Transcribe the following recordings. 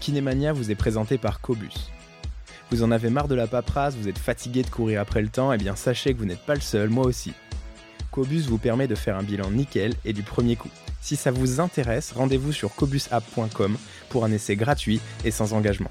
Kinemania vous est présenté par Cobus. Vous en avez marre de la paperasse, vous êtes fatigué de courir après le temps, et eh bien sachez que vous n'êtes pas le seul, moi aussi. Cobus vous permet de faire un bilan nickel et du premier coup. Si ça vous intéresse, rendez-vous sur cobusapp.com pour un essai gratuit et sans engagement.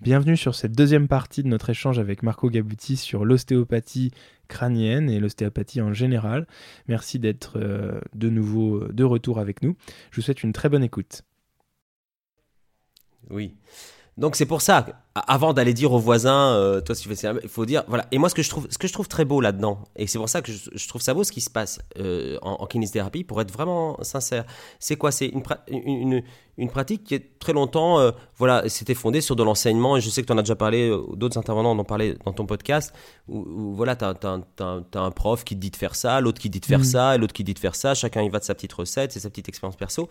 Bienvenue sur cette deuxième partie de notre échange avec Marco Gabuti sur l'ostéopathie crânienne et l'ostéopathie en général. Merci d'être euh, de nouveau de retour avec nous. Je vous souhaite une très bonne écoute. Oui. Donc c'est pour ça, avant d'aller dire aux voisins, euh, toi si tu fais ça, il faut dire voilà. Et moi ce que je trouve, ce que je trouve très beau là-dedans, et c'est pour ça que je, trouve ça beau ce qui se passe euh, en, en, kinésithérapie, pour être vraiment sincère, c'est quoi? C'est une, une, une, pratique qui est très longtemps, euh, voilà, c'était fondé sur de l'enseignement. Et je sais que tu en as déjà parlé, d'autres intervenants en ont parlé dans ton podcast, où, voilà, tu as, un prof qui te dit de faire ça, l'autre qui dit de faire mmh. ça, et l'autre qui dit de faire ça. Chacun y va de sa petite recette, c'est sa petite expérience perso.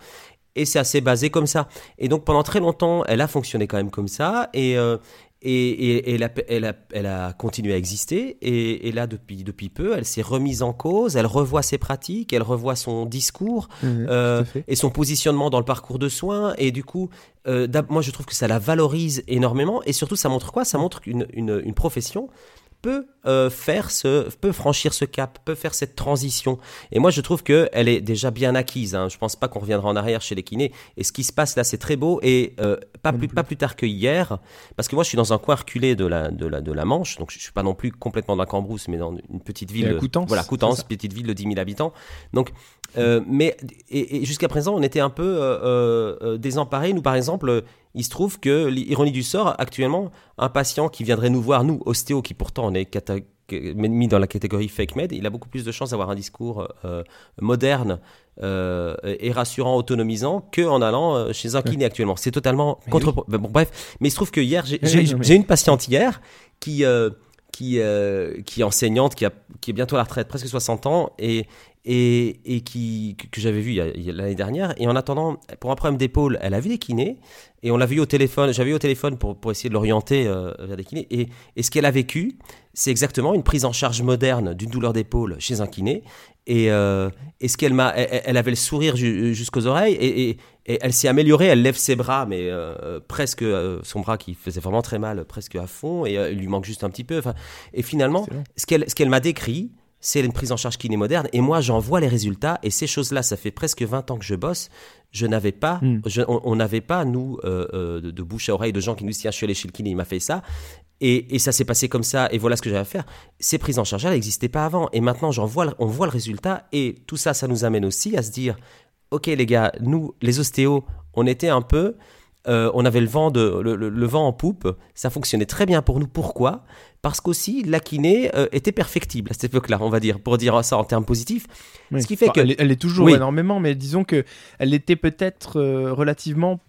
Et c'est assez basé comme ça. Et donc pendant très longtemps, elle a fonctionné quand même comme ça. Et, euh, et, elle, a, elle, a, elle, a, continué à exister. Et, là, depuis, depuis peu, elle s'est remise en cause. Elle revoit ses pratiques, elle revoit son discours mmh, euh, et son positionnement dans le parcours de soins. Et du coup, euh, moi, je trouve que ça la valorise énormément. Et surtout, ça montre quoi? Ça montre une profession peut euh, faire ce, peut franchir ce cap, peut faire cette transition. Et moi, je trouve que elle est déjà bien acquise. Hein. Je pense pas qu'on reviendra en arrière chez les kinés. Et ce qui se passe là, c'est très beau. Et euh, pas plus, pas plus tard que hier, parce que moi, je suis dans un coin reculé de la, de la, de la Manche, donc je suis pas non plus complètement dans Cambrousse, mais dans une petite ville. Coutances, voilà, Coutances, petite ville de 10 000 habitants. Donc, euh, mais et, jusqu'à présent, on était un peu euh, désemparés. Nous, par exemple, il se trouve que, l'ironie du sort, actuellement, un patient qui viendrait nous voir, nous, ostéo, qui pourtant on est mis dans la catégorie fake med, il a beaucoup plus de chances d'avoir un discours euh, moderne euh, et rassurant, autonomisant, qu'en allant euh, chez un kiné actuellement. C'est totalement contre. Bon, bref, mais il se trouve que hier, j'ai une patiente hier qui qui, qui est enseignante, qui, a, qui est bientôt à la retraite, presque 60 ans, et, et, et qui, que j'avais vu l'année dernière. Et en attendant, pour un problème d'épaule, elle a vu des kinés. Et on l'a vu au téléphone, j'avais eu au téléphone pour, pour essayer de l'orienter euh, vers des kinés. Et, et ce qu'elle a vécu, c'est exactement une prise en charge moderne d'une douleur d'épaule chez un kiné. Et, euh, et ce qu'elle m'a, elle, avait le sourire jusqu'aux oreilles et, et, elle s'est améliorée. Elle lève ses bras, mais euh, presque son bras qui faisait vraiment très mal, presque à fond, et il lui manque juste un petit peu. Enfin, et finalement, ce qu'elle, ce qu'elle m'a décrit, c'est une prise en charge kiné moderne. Et moi, j'en vois les résultats. Et ces choses-là, ça fait presque 20 ans que je bosse. Je n'avais pas, hmm. on n'avait pas, nous, euh, euh, de, bouche à oreille, de gens qui nous disent Tiens, je suis allé chez le kiné, il m'a fait ça. Et, ça s'est passé comme ça. Et voilà ce que j'avais à faire. Ces prises en charge, elles n'existaient pas avant. Et maintenant, j'en vois, on voit le résultat. Et tout ça, ça nous amène aussi à se dire Ok, les gars, nous, les ostéos, on était un peu. Euh, on avait le vent, de, le, vent en poupe, ça fonctionnait très bien pour nous. Pourquoi? Parce qu'aussi la kiné euh, était perfectible à cette époque-là, on va dire, pour dire ça en termes positifs. Ce qui fait que elle, est toujours énormément, mais disons que elle était peut-être euh, relativement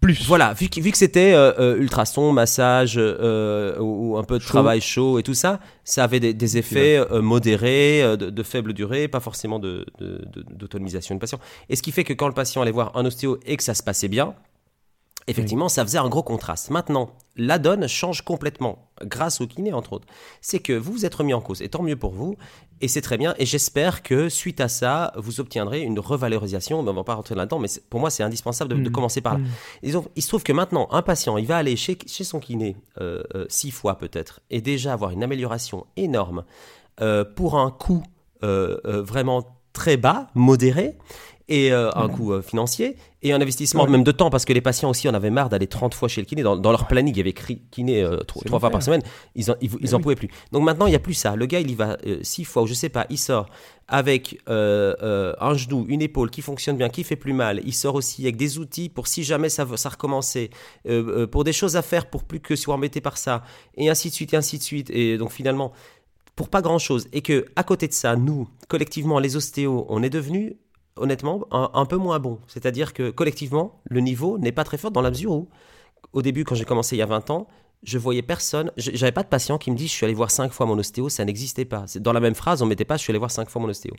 plus. Voilà, vu que, vu que c'était ultrason, massage ou, un peu de travail chaud et tout ça, ça avait des, effets modérés, de, faible durée, pas forcément d'autonomisation de, de, patient. Et ce qui fait que quand le patient allait voir un ostéo et que ça se passait bien, Effectivement, ça faisait un gros contraste. Maintenant, la donne change complètement, grâce au kiné entre autres. C'est que vous vous êtes remis en cause, et tant mieux pour vous, et c'est très bien, et j'espère que suite à ça, vous obtiendrez une revalorisation, mais on va pas rentrer là-dedans, mais pour moi c'est indispensable de, mm. commencer par là. Mm. il se trouve que maintenant, un patient, il va aller chez, chez son kiné euh, euh, six fois peut-être, et déjà avoir une amélioration énorme euh, pour un coût vraiment très bas, modéré, et euh, un coût euh, financier et un investissement même de temps parce que les patients aussi en avaient marre d'aller 30 fois chez le kiné. Dans, leur planning il y avait kiné euh, trois fois par semaine. Ils en, ils, en pouvaient plus. Donc maintenant il n'y a plus ça. Le gars il y va six fois ou je sais pas il sort avec un genou une épaule qui fonctionne bien qui fait plus mal. Il sort aussi avec des outils pour si jamais ça, ça recommencer pour des choses à faire pour plus que soit embêté par ça et ainsi de suite et ainsi de suite. Et donc finalement pour pas grand-chose. Et que à côté de ça, nous, collectivement, les ostéos, on est devenus honnêtement un, peu moins bons. C'est-à-dire que collectivement, le niveau n'est pas très fort dans la mesure où, au début, quand j'ai commencé il y a 20 ans, je voyais personne, j'avais pas de patient qui me dit je suis allé voir cinq fois mon ostéo, ça n'existait pas. Dans la même phrase, on mettait pas je suis allé voir cinq fois mon ostéo.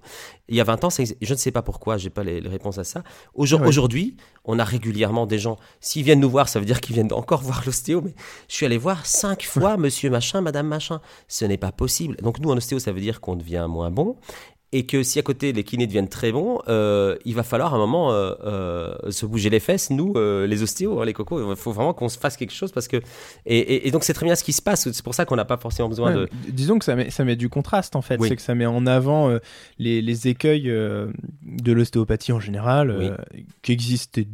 Il y a 20 ans, je ne sais pas pourquoi, j'ai pas les, réponses à ça. Aujourd'hui, on a régulièrement des gens, s'ils viennent nous voir, ça veut dire qu'ils viennent encore voir l'ostéo, mais je suis allé voir cinq fois monsieur machin, madame machin. Ce n'est pas possible. Donc nous, en ostéo, ça veut dire qu'on devient moins bon et que si à côté les kinés deviennent très bons, euh, il va falloir à un moment euh, euh, se bouger les fesses, nous, les ostéos, hein, les cocos, il faut vraiment qu'on se fasse quelque chose parce que. Et, donc c'est très bien ce qui se passe, c'est pour ça qu'on n'a pas forcément besoin de. Disons que ça met, ça met du contraste en fait, c'est que ça met en avant les, les, écueils de l'ostéopathie en général, qui existaient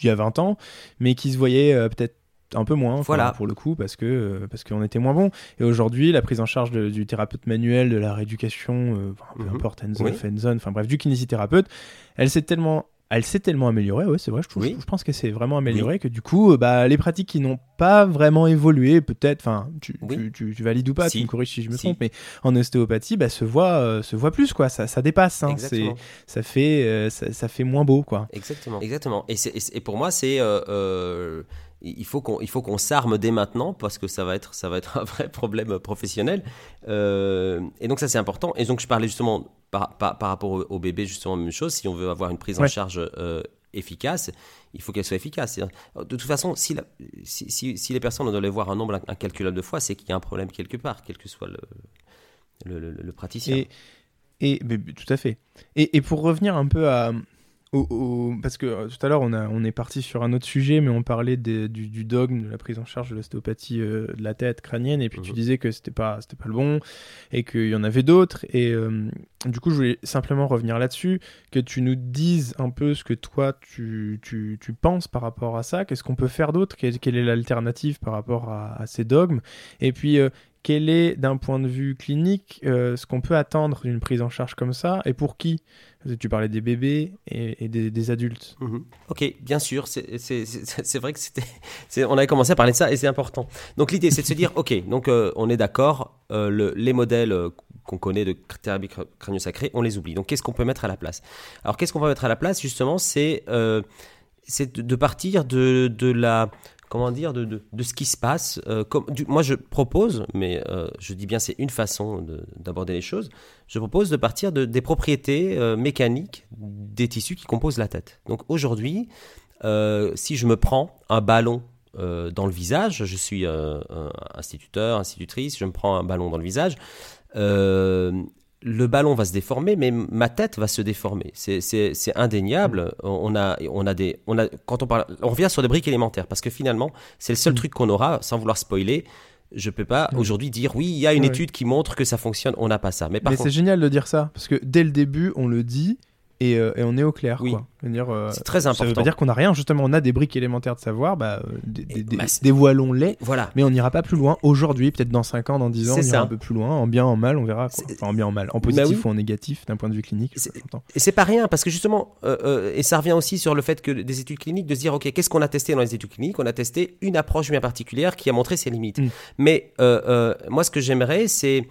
il y a 20 ans, mais qui se voyaient peut-être un peu moins voilà. pour le coup parce que euh, parce qu'on était moins bon et aujourd'hui la prise en charge du thérapeute manuel de la rééducation euh, peu mhm. importe hands-on enfin bref du kinésithérapeute elle s'est tellement elle s'est tellement améliorée, ouais, c'est vrai, je, trouve, je pense que c'est vraiment amélioré que du coup, euh, bah, les pratiques qui n'ont pas vraiment évolué, peut-être, enfin, tu, tu, tu, valides ou pas, tu me corriges si je me trompe, mais en ostéopathie, bah, se voit, se voit plus, quoi, ça, ça dépasse, hein, ça fait, ça, ça, fait moins beau, quoi. Exactement, exactement. Et, et pour moi, c'est il faut qu'on il faut qu'on s'arme dès maintenant parce que ça va être ça va être un vrai problème professionnel. Euh, et donc ça c'est important. Et donc je parlais justement par, par, rapport au, bébé justement même chose. Si on veut avoir une prise en charge euh, efficace il faut qu'elle soit efficace. De toute façon si, si, si, les personnes doivent voir un nombre incalculable de fois c'est qu'il y a un problème quelque part quel que soit le, le, le, praticien. Et, et tout à fait. Et, et pour revenir un peu à parce que euh, tout à l'heure on, on est parti sur un autre sujet, mais on parlait du, dogme de la prise en charge de l'ostéopathie euh, de la tête crânienne, et puis tu mhm. disais que c'était pas c'était pas le bon, et qu'il y en avait d'autres. Et euh, du coup, je voulais simplement revenir là-dessus, que tu nous dises un peu ce que toi tu, tu, tu penses par rapport à ça. Qu'est-ce qu'on peut faire d'autre quelle, est l'alternative par rapport à, ces dogmes Et puis quel est, d'un point de vue clinique, ce qu'on peut attendre d'une prise en charge comme ça, et pour qui? Tu parlais des bébés et, des, adultes. Mhm. Ok, bien sûr, c'est vrai que c'était, on avait commencé à parler de ça et c'est important. Donc l'idée, c'est de se dire, ok, donc euh, on est d'accord, euh, les modèles euh, qu'on connaît de thérapie crânio-sacrée, on les oublie. Donc qu'est-ce qu'on peut mettre à la place? Alors qu'est-ce qu'on peut mettre à la place? Justement C'est de partir de la comment dire, de, de, ce qui se passe. Euh, comme, moi, je propose, mais euh, je dis bien c'est une façon d'aborder les choses, je propose de partir de, des propriétés euh, mécaniques des tissus qui composent la tête. Donc aujourd'hui, si je me prends un ballon dans le visage, je suis instituteur, institutrice, je me prends un ballon dans le visage, le ballon va se déformer, mais ma tête va se déformer. C'est indéniable. On a, on a des, on a, quand on parle, on revient sur des briques élémentaires parce que finalement, c'est le seul mm. truc qu'on aura, sans vouloir spoiler. Je peux pas mm. aujourd'hui dire oui, il y a une étude qui montre que ça fonctionne. On n'a pas ça. Mais, mais c'est génial de dire ça parce que dès le début, on le dit euh, et, on est au clair. Oui. Euh, c'est très important. Ça veut pas dire qu'on n'a rien, justement, on a des briques élémentaires de savoir, bah, euh, bah, dévoilons-les, voilà. mais on n'ira pas plus loin aujourd'hui, peut-être dans 5 ans, dans 10 ans, on ira un peu plus loin, en bien, en mal, on verra. Quoi. Enfin, en bien, en mal, en bah positif ou en négatif, d'un point de vue clinique. Et c'est pas rien, parce que justement, et ça revient aussi sur le fait que des études cliniques, de se dire, ok, qu'est-ce qu'on a testé dans les études cliniques? On a testé une approche bien particulière qui a montré ses limites. Mm. Mais moi, ce que j'aimerais, c'est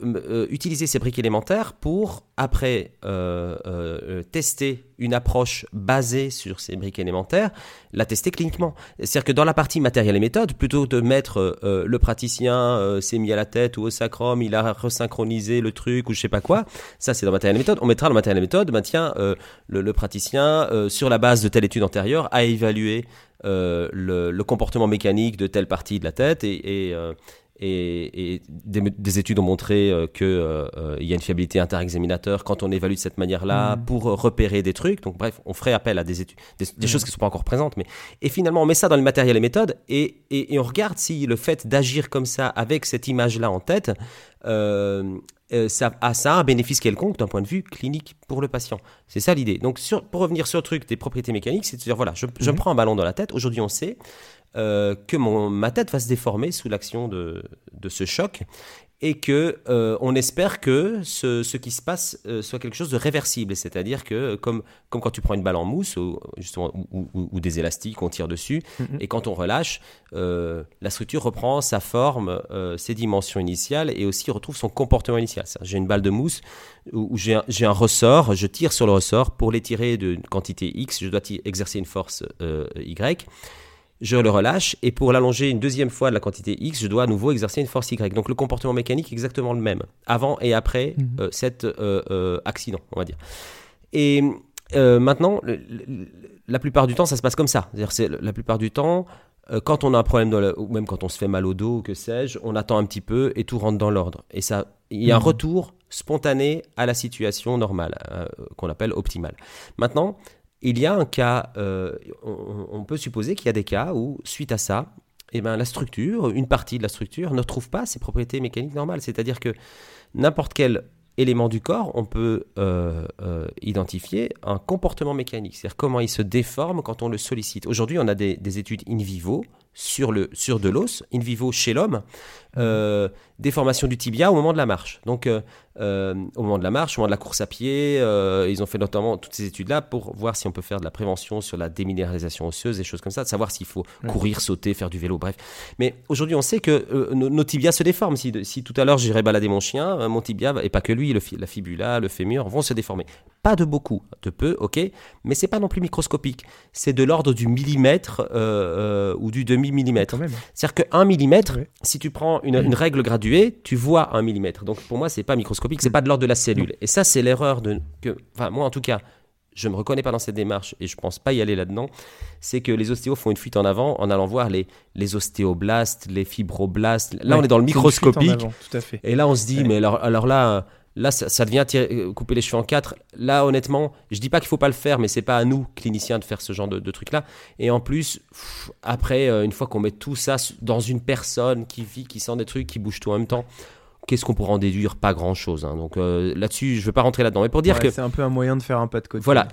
euh, utiliser ces briques élémentaires pour après euh, euh, tester une approche basée sur ces briques élémentaires, la tester cliniquement. C'est-à-dire que dans la partie matériel et méthode, plutôt de mettre le praticien s'est mis à la tête ou au sacrum, il a resynchronisé le truc ou je sais pas quoi, ça c'est dans matériel et méthode. On mettra dans matériel et méthode, ben tiens, le, praticien sur la base de telle étude antérieure a évalué le, comportement mécanique de telle partie de la tête et, et, et, des, études ont montré euh, qu'il euh, euh, y a une fiabilité interexaminateur quand on évalue de cette manière-là mm. pour repérer des trucs. Donc bref, on ferait appel à des études, des, mm. choses qui ne sont pas encore présentes. Mais et finalement, on met ça dans le matériel et méthodes et, et, on regarde si le fait d'agir comme ça avec cette image-là en tête, ça, a, ça un bénéfice quelconque d'un point de vue clinique pour le patient. C'est ça l'idée. Donc sur, pour revenir sur le truc des propriétés mécaniques, c'est de dire voilà, je, je mm. prends un ballon dans la tête. Aujourd'hui, on sait euh, que mon, ma tête va se déformer sous l'action de, de, ce choc. et que euh, on espère que ce, ce qui se passe euh, soit quelque chose de réversible, c'est-à-dire que comme, comme quand tu prends une balle en mousse ou, justement, ou, ou- ou des élastiques, on tire dessus, Mhm. et quand on relâche, euh, la structure reprend sa forme, ses dimensions initiales et aussi retrouve son comportement initial. J'ai une balle de mousse où, j'ai un, j'ai un ressort, je tire sur le ressort, pour l'étirer d'une quantité X, je dois y exercer une force Y je le relâche et pour l'allonger une deuxième fois de la quantité X, je dois à nouveau exercer une force Y. Donc le comportement mécanique est exactement le même, avant et après Mhm. euh, cet euh, euh, accident, on va dire. Et maintenant, le- le- la plupart du temps, ça se passe comme ça. C'est-à-dire, c'est la plupart du temps, quand on a un problème, dans le- ou même quand on se fait mal au dos, ou que sais-je, on attend un petit peu et tout rentre dans l'ordre. Et ça, il y a un Mhm. retour spontané à la situation normale, euh, qu'on appelle optimale. Maintenant, il y a un cas, euh, on, peut supposer qu'il y a des cas où, suite à ça, eh ben, la structure, une partie de la structure, ne trouve pas ses propriétés mécaniques normales. C'est-à-dire que n'importe quel élément du corps, on peut euh, euh, identifier un comportement mécanique, c'est-à-dire comment il se déforme quand on le sollicite. Aujourd'hui, on a des, des études in vivo sur, le, sur de l'os, in vivo chez l'homme, euh, déformation du tibia au moment de la marche. Donc, euh, euh, au moment de la marche, au moment de la course à pied, euh, ils ont fait notamment toutes ces études-là pour voir si on peut faire de la prévention sur la déminéralisation osseuse, des choses comme ça, de savoir s'il faut courir, sauter, faire du vélo, bref. Mais aujourd'hui, on sait que nos, nos tibias se déforment. Si, si tout à l'heure j'irais balader mon chien, mon tibia, et pas que lui, le la fibula, le fémur, vont se déformer. Pas de beaucoup, de peu, ok, mais c'est pas non plus microscopique. C'est de l'ordre du millimètre ou du demi-millimètre. Même. C'est-à-dire qu'un millimètre, Ouais. si tu prends une, une règle graduée, tu vois un millimètre. Donc pour moi, c'est pas microscopique, c'est pas de l'ordre de la cellule. Et ça, c'est l'erreur de que, enfin moi en tout cas, je me reconnais pas dans cette démarche et je pense pas y aller là-dedans. C'est que les ostéos font une fuite en avant en allant voir les les ostéoblastes, les fibroblastes. Là, Ouais, on est dans le microscopique. avant, Tout à fait. Et là, on se dit, Ouais. mais alors, alors là, là, ça, ça devient tirer- euh, couper les cheveux en quatre. Là, honnêtement, je dis pas qu'il faut pas le faire, mais c'est pas à nous, cliniciens, de faire ce genre de, de truc-là. Et en plus, pff, après, euh, une fois qu'on met tout ça dans une personne qui vit, qui sent des trucs, qui bouge tout en même temps, qu'est-ce qu'on pourra en déduire? Pas grand-chose. hein. Donc euh, là-dessus, je veux pas rentrer là-dedans. Mais pour dire Ouais, que c'est un peu un moyen de faire un pas de côté. Voilà.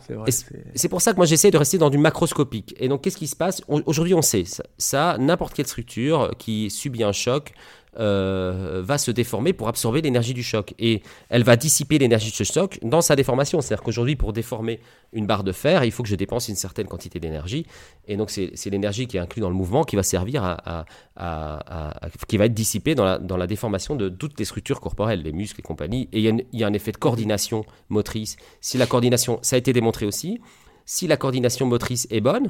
C'est pour ça que moi j'essaie de rester dans du macroscopique. Et donc qu'est-ce qui se passe? Aujourd'hui on sait ça, ça, n'importe quelle structure qui subit un choc euh, va se déformer pour absorber l'énergie du choc. Et elle va dissiper l'énergie de ce choc dans sa déformation. C'est-à-dire qu'aujourd'hui pour déformer une barre de fer, il faut que je dépense une certaine quantité d'énergie. Et donc c'est l'énergie qui est inclue dans le mouvement qui va servir à, qui va être dissipée dans la, déformation de toutes les structures corporelles, les muscles et compagnie. Et il y, a une- il y a un effet de coordination motrice. Si la coordination, ça a été démontré aussi, si la coordination motrice est bonne,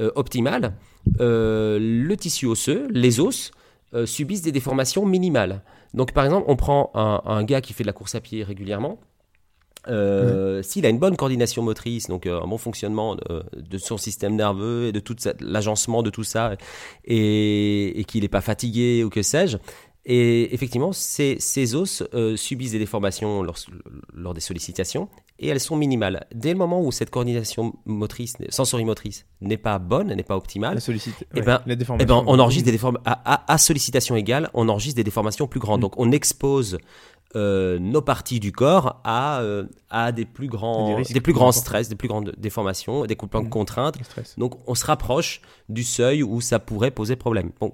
euh, optimale, euh, le tissu osseux, les os, euh, subissent des déformations minimales. Donc par exemple, on prend un, un gars qui fait de la course à pied régulièrement. euh, S'il a une bonne coordination motrice, donc euh, un bon fonctionnement de, de son système nerveux et de tout l'agencement de tout ça, et, et qu'il n'est pas fatigué ou que sais-je, et effectivement, ces, ces os euh, subissent des déformations lors, lors des sollicitations et elles sont minimales. Dès le moment où cette coordination motrice, sensorimotrice n'est pas bonne, n'est pas optimale, sollicite. Eh ouais, ben- la eh ben, on enregistre des déformations à, à- à sollicitation égale, on enregistre des déformations plus grandes. Mm. Donc on expose euh, nos parties du corps à, euh, à des plus grands, des plus grands stress, des plus grandes déformations, des plus grandes Mm. contraintes. Donc on se rapproche du seuil où ça pourrait poser problème. Bon,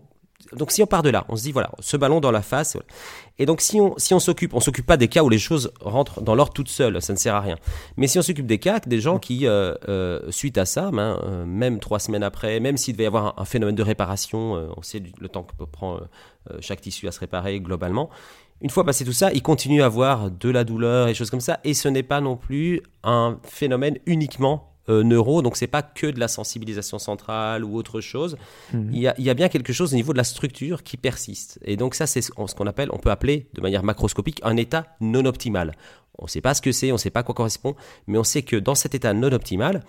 donc si on part de là, on se dit voilà, ce ballon dans la face. Et donc si on si on s'occupe, on s'occupe pas des cas où les choses rentrent dans l'ordre toutes seules, ça ne sert à rien. Mais si on s'occupe des cas, des gens qui euh, euh, suite à ça, ben, euh, même trois semaines après, même s'il devait y avoir un, phénomène de réparation, on sait le temps que euh, chaque tissu à se réparer globalement. Une fois passé tout ça, il continue à avoir de la douleur et choses comme ça, et ce n'est pas non plus un phénomène uniquement euh, neuro, donc c'est pas que de la sensibilisation centrale ou autre chose. Mhm. Il, y a, il y a bien quelque chose au niveau de la structure qui persiste. Et donc ça, c'est ce ce qu'on appelle, on peut appeler de manière macroscopique un état non optimal. On ne sait pas ce que c'est, on ne sait pas à quoi correspond, mais on sait que dans cet état non optimal,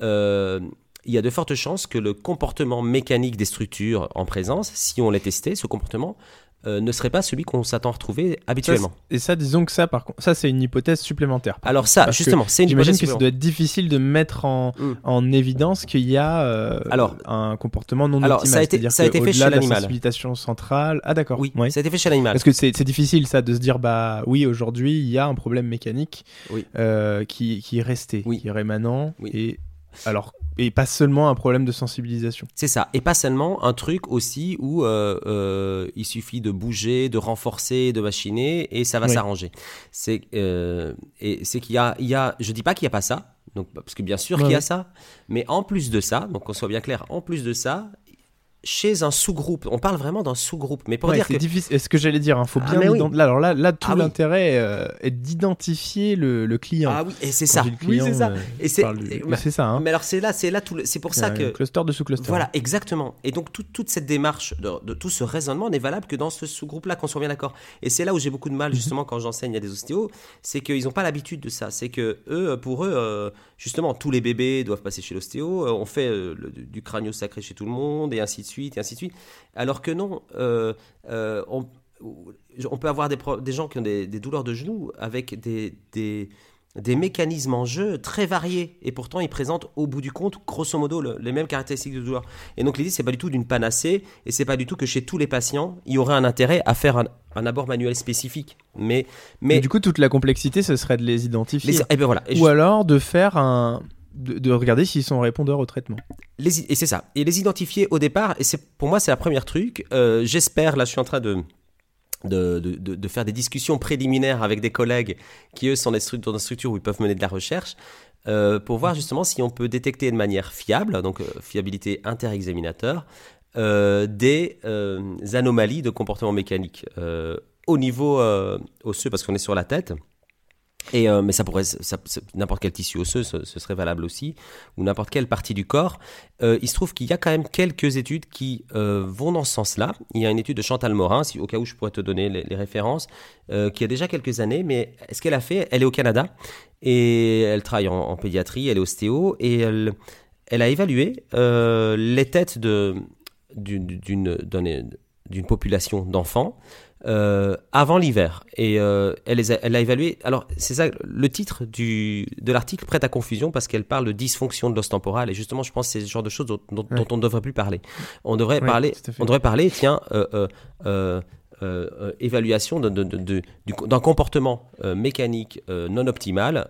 euh, il y a de fortes chances que le comportement mécanique des structures en présence, si on les testait, ce comportement, euh, ne serait pas celui qu'on s'attend à retrouver habituellement. et ça, disons que ça, par contre, ça, c'est une hypothèse supplémentaire. Alors ça, Parce justement, c'est une J'imagine hypothèse que ça doit être difficile de mettre en, Mm. en évidence qu'il y a euh, Alors- un comportement non Alors, optimal. ça a été- ça a été fait chez la l'animal. sensibilisation centrale. Ah d'accord. Oui, ça a été fait chez l'animal. Parce que c'est c'est difficile ça de se dire bah oui aujourd'hui il y a un problème mécanique Oui. euh, qui, qui est resté, Oui. qui est rémanent Oui. et alors et pas seulement un problème de sensibilisation. C'est ça. Et pas seulement un truc aussi où euh, euh, il suffit de bouger, de renforcer, de machiner et ça va Oui. s'arranger. C'est euh, et c'est qu'il y a, il y a, je dis pas qu'il n'y a pas ça. Donc, parce que bien sûr Ouais, qu'il y a ça, mais en plus de ça, donc qu'on soit bien clair, en plus de ça, chez un sous-groupe, on parle vraiment d'un sous-groupe, mais pour Ouais, dire c'est que difficile. Est-ce que j'allais dire, il faut Ah, bien oui. ident- alors là, là, tout Ah oui. l'intérêt euh, est d'identifier le, le client. ah oui, et c'est ça, oui c'est ça, euh, et je c'est, du- et- ça. Hein. mais alors c'est là, c'est là tout, le- c'est pour ça que cluster de sous-cluster. Voilà, exactement. Et donc tout- toute cette démarche, de, de tout ce raisonnement n'est valable que dans ce sous-groupe-là, qu'on soit bien d'accord. Et c'est là où j'ai beaucoup de mal justement quand j'enseigne à des ostéos, c'est qu'ils n'ont pas l'habitude de ça. C'est que eux, pour eux, euh, justement, tous les bébés doivent passer chez l'ostéo. euh, on fait euh, le- du crânio sacré chez tout le monde et ainsi de suite et ainsi de suite. Alors que non, euh, on, peut avoir des, gens qui ont des, douleurs de genoux avec des, des mécanismes en jeu très variés et pourtant ils présentent au bout du compte grosso modo le- les mêmes caractéristiques de douleur. Et donc l'idée c'est pas du tout d'une panacée et c'est pas du tout que chez tous les patients il y aurait un intérêt à faire un, un abord manuel spécifique. Mais Mais mais du coup, toute la complexité, ce serait de les identifier. les- et ben voilà. Et Ou je- alors de faire un. De, de regarder s'ils sont répondeurs au traitement. les, et c'est ça. Et les identifier au départ, et c'est pour moi c'est la première truc. Euh, J'espère, là je suis en train de, de, de, de- faire des discussions préliminaires avec des collègues qui eux sont dans des structures où ils peuvent mener de la recherche. euh, pour voir justement si on peut détecter de manière fiable, donc euh, fiabilité inter-examinateur, euh, des euh, anomalies de comportement mécanique au niveau osseux, parce qu'on est sur la tête. Euh, mais ça pourrait, n'importe quel tissu osseux, ce, serait valable aussi, ou n'importe quelle partie du corps. Euh, il se trouve qu'il y a quand même quelques études qui euh, vont dans ce sens-là. Il y a une étude de Chantal Morin, au cas où je pourrais te donner les, références, qui a déjà quelques années, mais ce qu'elle a fait, elle est au Canada et elle travaille en, pédiatrie, elle est ostéo et elle, a évalué les têtes d'une population d'enfants euh, avant l'hiver. Et euh, elle, les a, elle a évalué. Alors, c'est ça, le titre du, de l'article prête à confusion parce qu'elle parle de dysfonction de l'os temporal. Et justement, je pense que c'est ce genre de choses dont, dont- Ouais. dont on ne devrait plus parler. On devrait Ouais, parler, on devrait parler, tiens, euh, euh, euh, évaluation d'un comportement euh, mécanique non optimal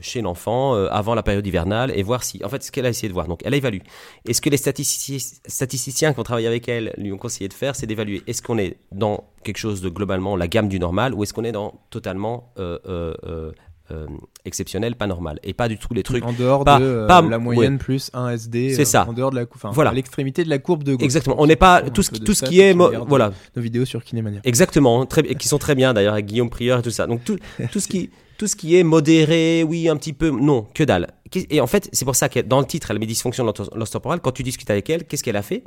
chez l'enfant avant la période hivernale et voir si, en fait, ce qu'elle a essayé de voir. Donc, elle a évalué. Et ce que les statistici- statisticiens qui ont travaillé avec elle lui ont conseillé de faire, c'est d'évaluer est-ce qu'on est dans quelque chose de globalement la gamme du normal ou est-ce qu'on est dans totalement euh, exceptionnel, pas normal et pas du tout les trucs. En dehors pas- de euh, pas- la moyenne plus 1 SD. C'est euh, ça. En dehors de la courbe. Voilà. À l'extrémité de la courbe de gauche. Exactement. On n'est pas tout ce tout ce qui est voilà Nos vidéos sur Kinémania. Exactement, très, qui sont très bien d'ailleurs avec Guillaume Prieur et tout ça. Donc tout, tout, ce qui, tout ce qui est modéré, oui, un petit peu, non, que dalle. Et en fait, c'est pour ça que dans le titre, elle met dysfonction de l'os temporal. Quand tu discutes avec elle, qu'est-ce qu'elle a fait?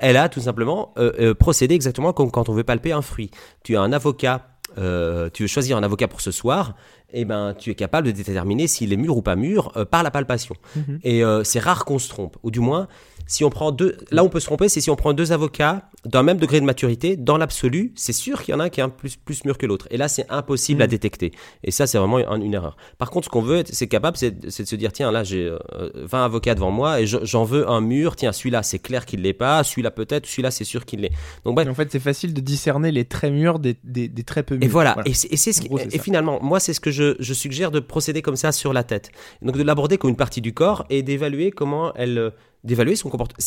Elle a tout simplement procédé exactement comme quand on veut palper un fruit. Tu as un avocat, euh, tu veux choisir un avocat pour ce soir, et ben tu es capable de déterminer s'il est mûr ou pas mûr euh, par la palpation. Mhm. Et euh, c'est rare qu'on se trompe, ou du moins, si on prend deux, là on peut se tromper, c'est si on prend deux avocats d'un même degré de maturité, dans l'absolu, c'est sûr qu'il y en a un qui est un plus, plus mûr que l'autre. Et là, c'est impossible à Mhm. détecter. Et ça, c'est vraiment un- une erreur. Par contre, ce qu'on veut, c'est capable, c'est de se dire, tiens, là, j'ai euh, 20 avocats devant moi et je- j'en veux un mûr. Tiens, celui-là, c'est clair qu'il l'est pas. Celui-là, peut-être. Celui-là, c'est sûr qu'il l'est. Donc, bref. En fait, c'est facile de discerner les traits mûrs des, des, des très peu mûrs. Et voilà, et c'est et c'est ce qui- gros, et finalement, moi, c'est ce que je, je suggère de procéder comme ça sur la tête. Donc de l'aborder comme une partie du corps et d'évaluer comment elle, euh, d'évaluer son comportement.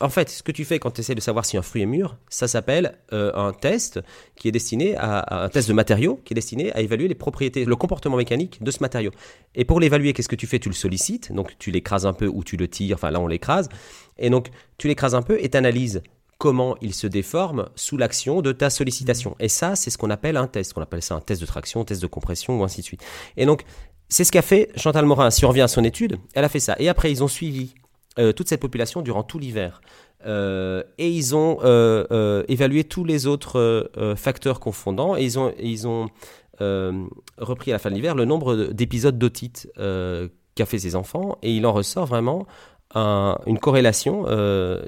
En fait, ce que tu fais quand tu essaies de savoir si un fruit est mûr, ça s'appelle euh, un test qui est destiné à, un test de matériaux qui est destiné à évaluer les propriétés, le comportement mécanique de ce matériau. Et pour l'évaluer, qu'est-ce que tu fais? Tu le sollicites, donc tu l'écrases un peu ou tu le tires. Enfin là, on l'écrase. Et donc tu l'écrases un peu et t'analyses comment il se déforme sous l'action de ta sollicitation. Et ça, c'est ce qu'on appelle un test. On appelle ça un test de traction, test de compression ou ainsi de suite. Et donc, c'est ce qu'a fait Chantal Morin. Si on revient à son étude, elle a fait ça. Et après, ils ont suivi euh, toute cette population durant tout l'hiver. Euh, et ils ont euh, évalué tous les autres facteurs confondants et ils ont, ils ont repris à la fin de l'hiver le nombre de- d'épisodes d'otite qu'a fait ces enfants et il en ressort vraiment un- une corrélation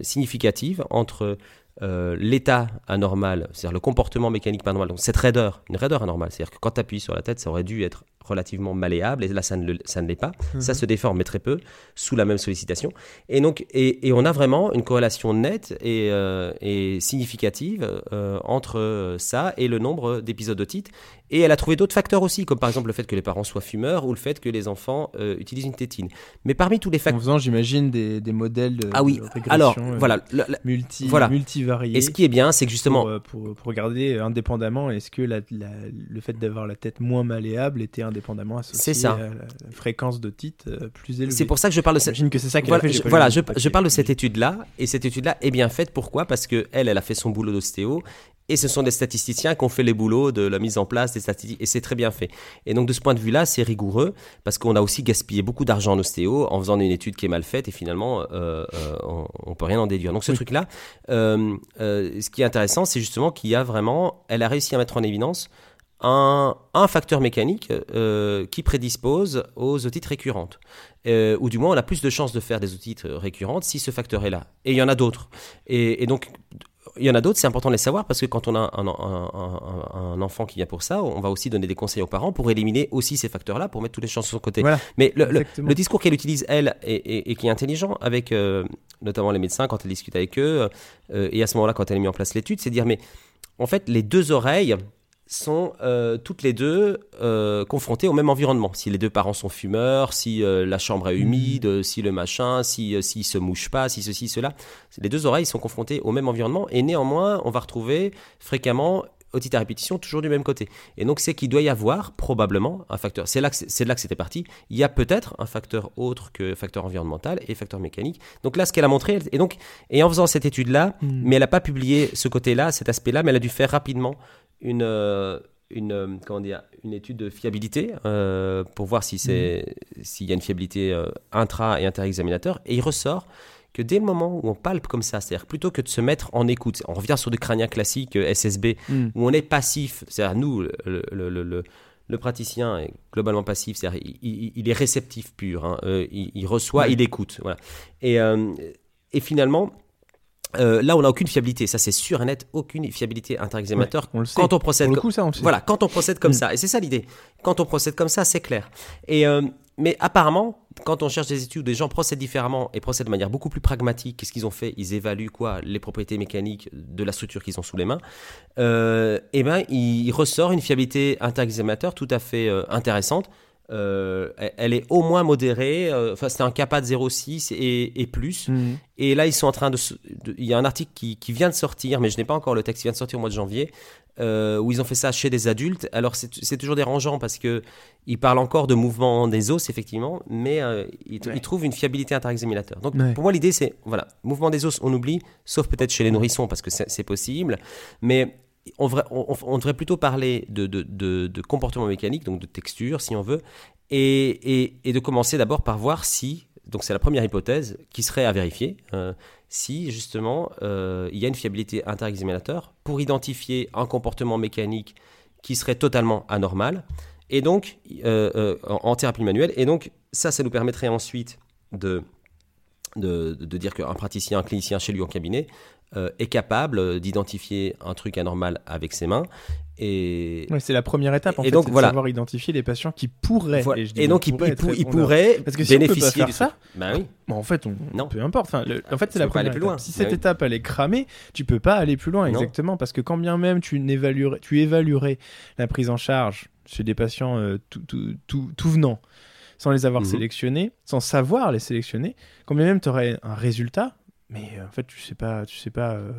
significative entre l'état anormal, c'est-à-dire le comportement mécanique pas normal, donc cette raideur, une raideur anormale, c'est-à-dire que quand tu appuies sur la tête, ça aurait dû être relativement malléable, et là ça ne, ça ne l'est pas. Ça se déforme, mais très peu, sous la même sollicitation. Et donc, et, et on a vraiment une corrélation nette et, euh, et significative euh, entre ça et le nombre d'épisodes d'otite. Et elle a trouvé d'autres facteurs aussi, comme par exemple le fait que les parents soient fumeurs ou le fait que les enfants euh, utilisent une tétine. Mais parmi tous les En facteurs... faisant, j'imagine, des, des modèles de, Ah oui, de alors voilà. le- le- multi, voilà. multivariés. et ce qui est bien, c'est que justement, pour, pour, pour regarder indépendamment, est-ce que la, le fait d'avoir la tête moins malléable était indépendamment associé ça. à la fréquence de titre euh, plus élevée c'est pour ça que je parle de cette... J'imagine que c'est ça qu'elle Voilà, fait. je, voilà, parle de cette étude-là, et cette étude-là est bien faite. Pourquoi? Parce que elle, elle a fait son boulot d'ostéo, et ce sont des statisticiens qui ont fait les boulots de la mise en place des statistiques, et c'est très bien fait. Et donc de ce point de vue-là, c'est rigoureux, parce qu'on a aussi gaspillé beaucoup d'argent en ostéo en faisant une étude qui est mal faite, et finalement, euh, euh, on, on peut rien en déduire. Donc ce Oui. truc-là, euh, ce qui est intéressant, c'est justement qu'il y a vraiment, elle a réussi à mettre en évidence un, un facteur mécanique euh, qui prédispose aux otites récurrentes. Euh, ou du moins, on a plus de chances de faire des otites récurrentes si ce facteur est là. Et il y en a d'autres. Et, et donc, il y en a d'autres, c'est important de les savoir parce que quand on a un, un- un- un enfant qui vient pour ça, on va aussi donner des conseils aux parents pour éliminer aussi ces facteurs-là, pour mettre toutes les chances de son côté. Voilà, Mais le, le- exactement. le discours qu'elle utilise, elle, et, et- et qui est intelligent, avec euh, notamment les médecins, quand elle discute avec eux, euh, et à ce moment-là, quand elle a mis en place l'étude, c'est de dire, mais en fait, les deux oreilles sont euh, toutes les deux euh, confrontées au même environnement. Si les deux parents sont fumeurs, si euh, la chambre est humide, si le machin, si s'ils se mouchent pas, si ceci, cela, les deux oreilles sont confrontées au même environnement et néanmoins, on va retrouver fréquemment otite à répétition toujours du même côté. Et donc c'est qu'il doit y avoir probablement un facteur. C'est là que c'est là que c'était parti. Il y a peut-être un facteur autre que facteur environnemental et facteur mécanique. Donc là, ce qu'elle a montré, et donc et en faisant cette étude là, Hmm. mais elle n'a pas publié ce côté-là, cet aspect-là, mais elle a dû faire rapidement une euh, une euh, comment dire une étude de fiabilité euh, pour voir si c'est s'il y a une fiabilité euh, intra et inter-examinateur. Et il ressort que dès le moment où on palpe comme ça, c'est-à-dire plutôt que de se mettre en écoute, on revient sur des crâniens classiques SSB, Mm. où on est passif, c'est-à-dire nous, le, le, le- le- le praticien est globalement passif, c'est-à-dire il, est réceptif pur, hein, il, il reçoit, il écoute. Voilà. Et, euh, et finalement, euh, là on n'a aucune fiabilité, ça c'est sûr et net, aucune fiabilité inter-examinateur sait. quand on procède Pour le comme- coup, ça, on le sait. voilà, quand on procède comme Mm. ça, et c'est ça l'idée. Quand on procède comme ça, c'est clair. Et euh, mais apparemment, quand on cherche des études où des gens procèdent différemment et procèdent de manière beaucoup plus pragmatique, qu'est-ce qu'ils ont fait? Ils évaluent quoi? Les propriétés mécaniques de la structure qu'ils ont sous les mains. Euh, et ben, il ressort une fiabilité inter-examinateur tout à fait euh, intéressante. Euh, elle- est au moins modérée. euh, Enfin, c'est un kappa de 0,6 et, et plus. Mm. Et là, ils sont en train de. il y a un article qui, qui vient de sortir, mais je n'ai pas encore le texte, qui vient de sortir au mois de janvier, euh, où ils ont fait ça chez des adultes. Alors, c'est toujours dérangeant parce que ils parlent encore de mouvement des os, effectivement, mais euh, ils, Ouais. ils trouvent une fiabilité inter-examinateur. Donc, Ouais. pour moi, l'idée, c'est voilà, mouvement des os, on oublie, sauf peut-être chez les nourrissons parce que c'est possible, mais. On devrait, plutôt parler de, comportement mécanique, donc de texture, si on veut, et, de commencer d'abord par voir si, donc c'est la première hypothèse qui serait à vérifier, euh, si justement euh, il y a une fiabilité inter-examinateur pour identifier un comportement mécanique qui serait totalement anormal, et donc euh, en, en thérapie manuelle, et donc ça, ça nous permettrait ensuite de, de, de dire qu'un praticien, un clinicien chez lui en cabinet euh, est capable d'identifier un truc anormal avec ses mains. Et, Ouais, c'est la première étape en Et fait, donc, c'est de voilà. savoir identifier les patients qui pourraient. voilà. Et, donc il, pourraient il pourrait Parce que si on peut pas bénéficier faire du ça. Ben oui. Bon, en fait, on, Non. peu importe. Enfin, le- en fait, c'est la première plus étape. loin. Si cette oui. étape elle est cramée, tu peux pas aller plus loin, Non. exactement, parce que quand bien même tu n'évaluerais, tu évaluerais la prise en charge chez des patients euh, tout, tout, tout, tout venant, sans les avoir Mhm. sélectionnés, sans savoir les sélectionner, quand bien même tu aurais un résultat, mais euh, en fait, tu sais pas, tu sais pas. euh,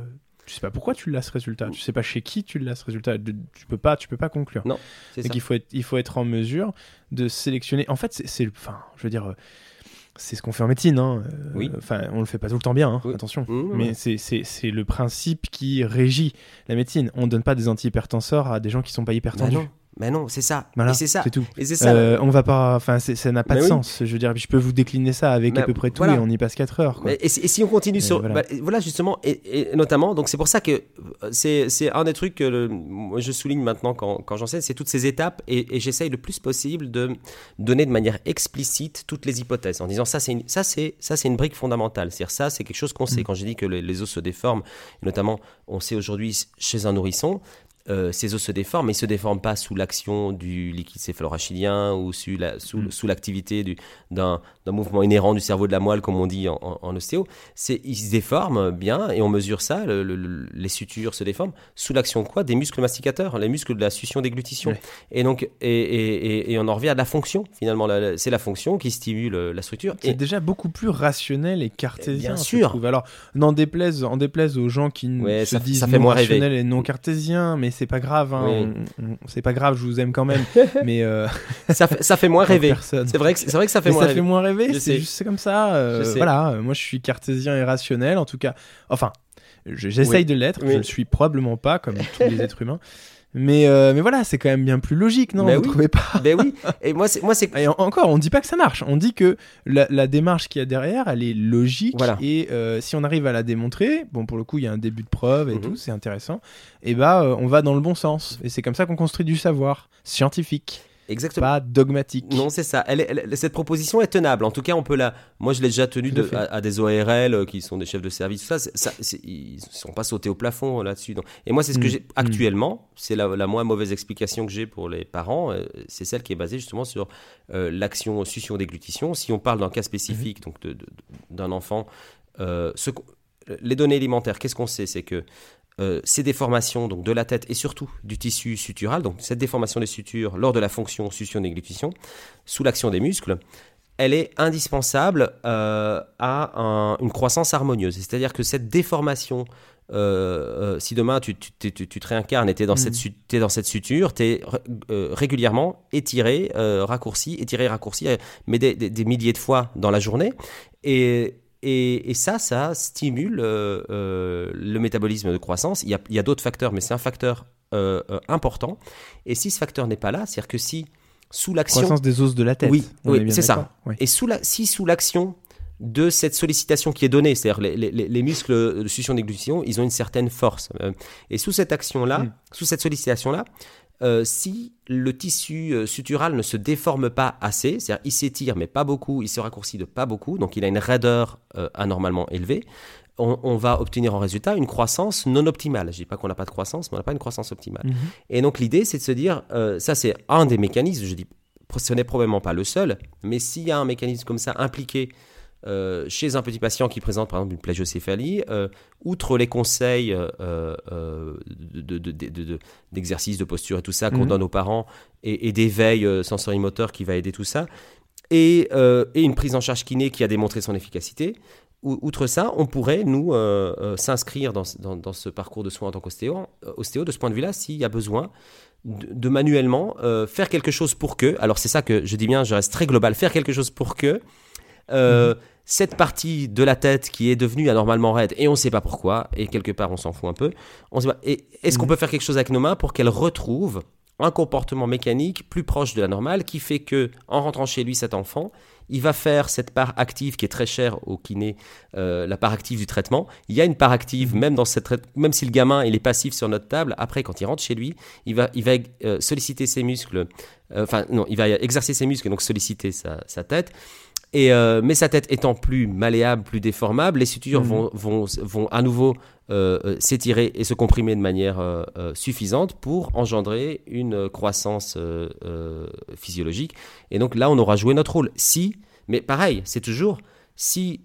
tu sais pas pourquoi tu l'as ce résultat, tu sais pas chez qui tu l'as ce résultat, tu peux pas, tu peux pas conclure. C'est Donc ça. il faut être, il faut être en mesure de sélectionner. En fait, c'est, c'est- enfin, je veux dire, euh, c'est ce qu'on fait en médecine. Hein. Oui. Enfin, on le fait pas tout le temps bien. hein, Oui. Attention. Mmh, Mais c'est, c'est, c'est le principe qui régit la médecine. On donne pas des antihypertenseurs à des gens qui sont pas Ben hypertendus. non, ben non, c'est ça. Voilà, Et c'est ça. tout. Et c'est ça. Euh, on va pas, enfin, ça n'a pas Mais de oui. sens. Je veux dire, je peux vous décliner ça avec Mais à peu près tout voilà. et on y passe 4 heures. Quoi. Mais- Et, si- et si on continue Mais sur. voilà. bah, Voilà, justement, et, et notamment, donc c'est pour ça que euh, c'est un des trucs que le- moi je souligne maintenant quand, quand j'enseigne, c'est toutes ces étapes et, j'essaye le plus possible de donner de manière explicite toutes les hypothèses en disant ça c'est une, ça c'est ça c'est une brique fondamentale, c'est-à-dire ça c'est quelque chose qu'on sait. Mm. Quand j'ai dit que les, les os se déforment, notamment on sait aujourd'hui chez un nourrisson. Euh, ces os se déforment, mais ils se déforment pas sous l'action du liquide céphalorachidien ou sous la, sous, Mm. sous l'activité du- d'un mouvement inhérent du cerveau de la moelle, comme on dit en, en- en ostéo. C'est ils se déforment bien et on mesure ça. le- le- le- les sutures se déforment sous l'action quoi? Des muscles masticateurs, les muscles de la succion déglutition. Et donc et, et- et- et on en revient à la fonction finalement. C'est la fonction qui stimule euh, la structure. C'est déjà beaucoup plus rationnel et cartésien. Bien je sûr. trouve. Alors, n'en déplaise, en déplaise aux gens qui Ouais, se ça- disent ça fait non moins rêver. rationnels et non cartésiens, mais c'est pas grave. hein. C'est pas grave, je vous aime quand même. mais euh, ça, fait, ça fait moins rêver. C'est vrai que c'est vrai que ça fait Mais moins ça rêver. fait moins rêver, Je c'est juste comme ça. euh, voilà, euh, moi je suis cartésien et rationnel, en tout cas. Enfin, je- j'essaye Oui. de l'être, Oui. je le suis probablement pas, comme tous les êtres humains. Mais, euh, mais voilà, c'est quand même bien plus logique, non? Mais Vous oui. trouvez pas? Ben oui. Et moi c'est moi c'est Et en- encore, on dit pas que ça marche. On dit que la, la démarche qu'il y a derrière, elle est logique. Voilà. Et euh, si on arrive à la démontrer, bon, pour le coup, il y a un début de preuve et Mhm. tout, c'est intéressant. Et bah, euh, on va dans le bon sens. Et c'est comme ça qu'on construit du savoir scientifique, exactement. pas dogmatique. Non, c'est ça. Elle est- elle- cette proposition est tenable. En tout cas, on peut la. Moi, je l'ai déjà tenue à de- fait. à, à des ORL euh, qui sont des chefs de service. tout Ça, ça ils sont pas sautés au plafond euh, là-dessus. donc. Et moi, c'est ce que Mm. j'ai actuellement. C'est la, la moins mauvaise explication que j'ai pour les parents. euh, c'est celle qui est basée justement sur euh, l'action succion déglutition. Si on parle d'un cas spécifique, donc de- de- d'un enfant, euh, ce les données alimentaires, qu'est-ce qu'on sait? C'est que euh, ces déformations donc de la tête et surtout du tissu sutural, donc cette déformation des sutures lors de la fonction succion-déglutition, sous l'action des muscles, elle est indispensable euh, à un- une croissance harmonieuse. C'est-à-dire que cette déformation, euh, si demain tu, tu, tu- tu- tu te réincarnes et tu es, dans cette su- t'es dans cette suture, tu es régulièrement étiré, raccourci, étiré, raccourci, mais des, des- des milliers de fois dans la journée. Et, et, et ça, ça stimule euh, euh, le métabolisme de croissance. Il y a, d'autres facteurs, mais c'est un facteur euh, important. Et si ce facteur n'est pas là, c'est-à-dire que si sous l'action Croissance des os de la tête. Oui, c'est ça. Oui. et sous la, si sous l'action de cette sollicitation qui est donnée, c'est-à-dire les, les- les- les muscles de succion déglutition, ils ont une certaine force. Et sous cette action-là, Mm. sous cette sollicitation-là, euh, si le tissu euh, sutural ne se déforme pas assez, c'est-à-dire il s'étire mais pas beaucoup, il se raccourcit de pas beaucoup, donc il a une raideur euh, anormalement élevée, on, on va obtenir en résultat une croissance non optimale. Je dis pas qu'on n'a pas de croissance, mais on n'a pas une croissance optimale. Mhm. Et donc l'idée, c'est de se dire, euh, ça c'est un des mécanismes, je dis, ce n'est probablement pas le seul, mais s'il y a un mécanisme comme ça impliqué euh, chez un petit patient qui présente par exemple une plagiocéphalie, euh, outre les conseils euh, de- de- de- de- de- d'exercice, de, posture et tout ça qu'on Mhm. donne aux parents, et, et d'éveil sensorimoteur qui va aider tout ça, et, et une prise en charge kiné qui a démontré son efficacité, ou- Outre ça, on pourrait, nous, euh, euh, s'inscrire dans, ce- dans- dans ce parcours de soins en tant qu'ostéo, ostéo, de ce point de vue-là, s'il y a besoin de, de manuellement euh, faire quelque chose pour que, alors c'est ça que je dis bien, je reste très global, faire quelque chose pour que euh, cette partie de la tête qui est devenue anormalement raide, et on ne sait pas pourquoi, et quelque part on s'en fout un peu, on sait pas, et est-ce qu'on Mhm. peut faire quelque chose avec nos mains pour qu'elle retrouve un comportement mécanique plus proche de la normale qui fait que en rentrant chez lui cet enfant il va faire cette part active qui est très chère au kiné euh, la part active du traitement il y a une part active Mhm. même dans cette même si le gamin il est passif sur notre table après quand il rentre chez lui il va il va euh, solliciter ses muscles euh, enfin non il va exercer ses muscles et donc solliciter sa, sa tête et euh, mais sa tête étant plus malléable, plus déformable, les sutures Mhm. vont, vont, vont à nouveau euh, euh, s'étirer et se comprimer de manière euh, suffisante pour engendrer une croissance physiologique. Et donc là, on aura joué notre rôle. Si, mais pareil, c'est toujours si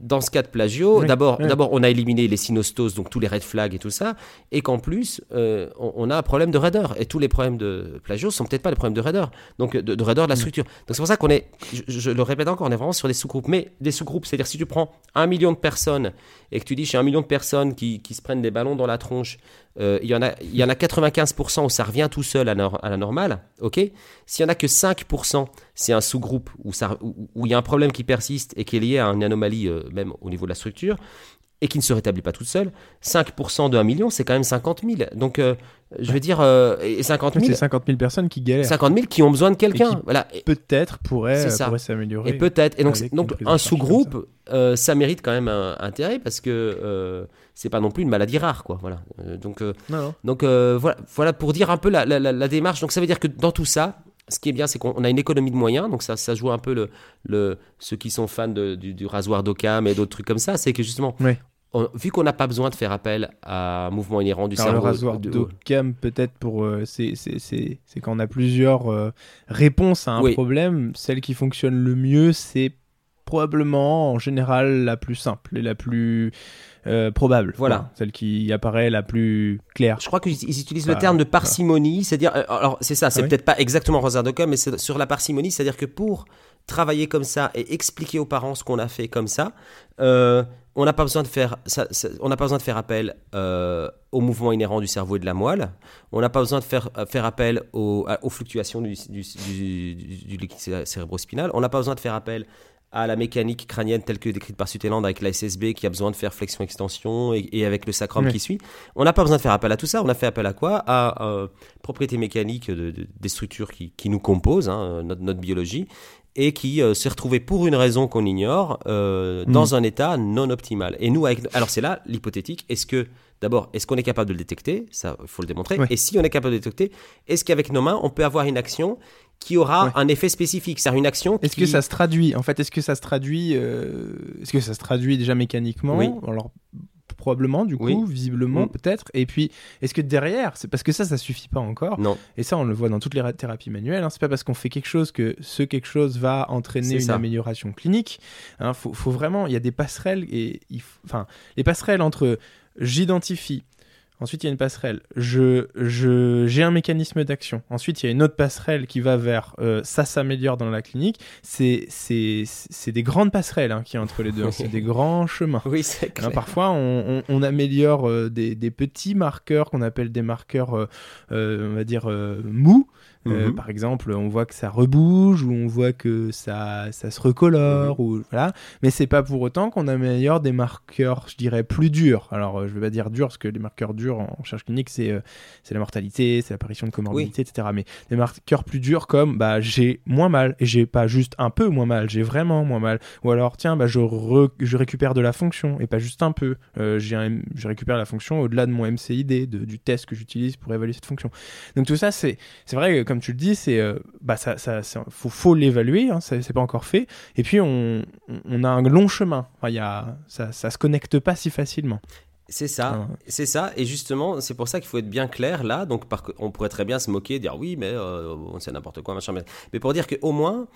dans ce cas de plagio, Oui, d'abord, oui. d'abord, on a éliminé les synostoses, donc tous les red flags et tout ça, et qu'en plus, euh, on, on a un problème de raideur. Et tous les problèmes de plagio sont peut-être pas des problèmes de raideur, donc de, de raideur de la Mm. structure. Donc c'est pour ça qu'on est, je, je le répète encore, on est vraiment sur des sous-groupes. Mais des sous-groupes, c'est-à-dire si tu prends un million de personnes et que tu dis chez un million de personnes qui, qui se prennent des ballons dans la tronche, euh, il y en a, il y en a 95% où ça revient tout seul à, nor- à la normale, ok? S'il y en a que 5%, c'est un sous-groupe où ça- où où il y a un problème qui persiste et qui est lié à une anomalie euh, même au niveau de la structure et qui ne se rétablit pas toute seule. 5% de 1 million, c'est quand même 50 000. Donc, euh, je veux dire, euh, et 50 000, C'est 50 000 personnes qui galèrent. 50 000 qui ont besoin de quelqu'un. Voilà. Peut-être pourraient, s'améliorer. et peut-être. Et donc, donc un sous-groupe, euh, ça mérite quand même un intérêt parce que euh, c'est pas non plus une maladie rare, quoi. Voilà. Euh, donc, euh, Non, non. donc voilà, voilà pour dire un peu la, la- la- la démarche. Donc ça veut dire que dans tout ça, ce qui est bien, c'est qu'on a une économie de moyens. Donc ça, ça joue un peu le, le ceux qui sont fans de- du, du rasoir d'Occam et d'autres trucs comme ça, c'est que justement, vu qu'on n'a pas besoin de faire appel à un mouvement inhérent du Alors, cerveau. le rasoir d'Occam, peut-être pour. c'est- quand on a plusieurs réponses à un Oui. problème. Celle qui fonctionne le mieux, c'est probablement en général la plus simple et la plus euh, probable. Voilà. Quoi. Celle qui apparaît la plus claire. Je crois qu'ils ils utilisent le Bah, terme de parcimonie, c'est-à-dire, euh, alors c'est ça, c'est Ah oui peut-être pas exactement Rosard de Com, mais c'est sur la parcimonie, c'est-à-dire que pour travailler comme ça et expliquer aux parents ce qu'on a fait comme ça, euh, on n'a pas besoin de faire, ça- ça- on n'a pas besoin de faire appel euh, au mouvement inhérent du cerveau et de la moelle, on n'a pas besoin de faire, faire appel aux, fluctuations du, du, du- du- liquide cé- cérébrospinal, on n'a pas besoin de faire appel à la mécanique crânienne telle que décrite par Sutherland avec la SSB qui a besoin de faire flexion-extension et, et avec le sacrum Oui. qui suit. On n'a pas besoin de faire appel à tout ça. On a fait appel à quoi? À euh, propriétés mécaniques de- de- des structures qui, qui nous composent, hein, notre, notre biologie, et qui euh, s'est retrouvé pour une raison qu'on ignore euh, Mm. dans un état non optimal. Et nous, avec, alors c'est là l'hypothétique. Est-ce que D'abord, est-ce qu'on est capable de le détecter? Ça, il faut le démontrer. Et si on est capable de le détecter, est-ce qu'avec nos mains, on peut avoir une action qui aura Ouais. un effet spécifique C'est-à-dire une action Est-ce qui... que ça se traduit En fait, est-ce que ça se traduit euh, Est-ce que ça se traduit déjà mécaniquement Oui. Alors probablement, du coup, Oui. visiblement, Mm. peut-être. Et puis, est-ce que derrière, c'est parce que ça, ça suffit pas encore. Non. Et ça, on le voit dans toutes les ra- thérapies manuelles. Hein. C'est pas parce qu'on fait quelque chose que ce quelque chose va entraîner une ça. amélioration clinique. Hein, faut, faut vraiment, il y a des passerelles et, il f- enfin, les passerelles entre j'identifie. Ensuite, il y a une passerelle. Je, je, j'ai un mécanisme d'action. Ensuite, il y a une autre passerelle qui va vers euh, ça s'améliore dans la clinique. C'est, c'est, c'est des grandes passerelles hein, qui y a entre les deux. hein. C'est des grands chemins. Oui, c'est Hein, clair. parfois, on, on- on améliore euh, des, des petits marqueurs qu'on appelle des marqueurs, euh, euh, on va dire, euh, mous. Euh, Mhm. par exemple, on voit que ça rebouge ou on voit que ça, ça se recolore. Mhm. ou, voilà. Mais c'est pas pour autant qu'on améliore des marqueurs, je dirais, plus durs. Alors, euh, je vais pas dire durs, parce que les marqueurs durs en recherche clinique, c'est euh, c'est la mortalité, c'est l'apparition de comorbidité, etc. Mais des marqueurs plus durs comme bah, j'ai moins mal, et j'ai pas juste un peu moins mal, j'ai vraiment moins mal. Ou alors, tiens, bah, je, je récupère de la fonction, et pas juste un peu. Euh, j'ai je récupère la fonction au-delà de mon MCID, de- du test que j'utilise pour évaluer cette fonction. Donc tout ça, c'est c'est vrai que comme tu le dis, c'est euh, bah ça, ça, ça- faut, faut l'évaluer, hein, c'est pas encore fait. Et puis on, on- a un long chemin. Enfin, y a, ça, ça se connecte pas si facilement. C'est ça, Ah. c'est ça, et justement, c'est pour ça qu'il faut être bien clair là. Donc, par, on pourrait très bien se moquer, dire oui, mais euh, c'est n'importe quoi, machin. Mais, mais pour dire qu'au moins,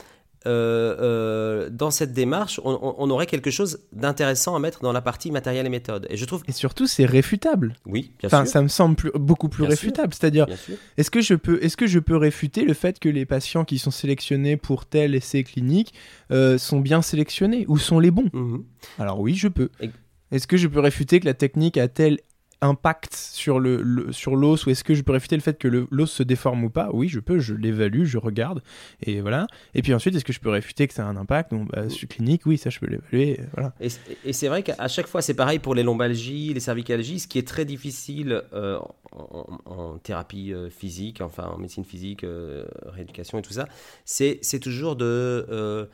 euh, euh, dans cette démarche, on, aurait quelque chose d'intéressant à mettre dans la partie matériel et méthode. Et je trouve, Et surtout, c'est réfutable. oui, bien Enfin, sûr, ça me semble plus- beaucoup plus Bien réfutable. C'est-à-dire, est-ce que je peux, est-ce que je peux réfuter le fait que les patients qui sont sélectionnés pour tel essai clinique euh, sont bien sélectionnés ou sont les bons? Mhm. Alors oui, je peux. Et- Est-ce que je peux réfuter que la technique a tel impact sur le, le- sur l'os ou est-ce que je peux réfuter le fait que l'os se déforme ou pas? Oui, je peux, je l'évalue, je regarde et voilà. Et puis ensuite, est-ce que je peux réfuter que ça a un impact? Donc, bah, sur clinique, oui, ça je peux l'évaluer, voilà. Et, et c'est vrai qu'à chaque fois, c'est pareil pour les lombalgies, les cervicalgies. Ce qui est très difficile euh, en, thérapie euh, physique, enfin en médecine physique, euh, rééducation et tout ça, c'est c'est toujours de euh,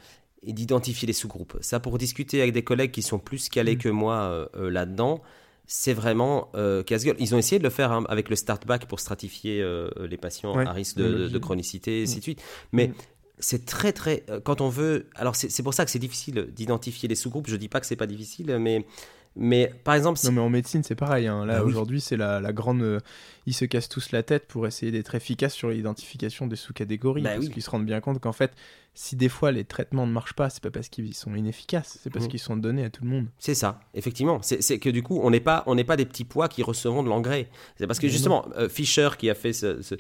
d'identifier les sous-groupes. Ça, pour discuter avec des collègues qui sont plus calés Mm. que moi là-dedans, c'est vraiment euh, casse-gueule. Ils ont essayé de le faire hein, avec le start-back pour stratifier euh, les patients Ouais, à risque de, le de- de logique. chronicité, et ainsi de suite. Mais Mm. c'est très très euh, quand on veut alors c'est c'est pour ça que c'est difficile d'identifier les sous-groupes je dis pas que c'est pas difficile mais mais par exemple si- Non, mais en médecine, c'est pareil. hein. Là, Ah oui. aujourd'hui, c'est la, la grande. euh, ils se cassent tous la tête pour essayer d'être efficaces sur l'identification des sous-catégories. Bah parce oui. qu'ils se rendent bien compte qu'en fait, si des fois les traitements ne marchent pas, c'est pas parce qu'ils sont inefficaces, c'est parce Mhm. qu'ils sont donnés à tout le monde. c'est ça effectivement c'est c'est que du coup on n'est pas on pas des petits pois qui recevront de l'engrais c'est parce que Mais justement euh, Fischer qui a fait ce, ce-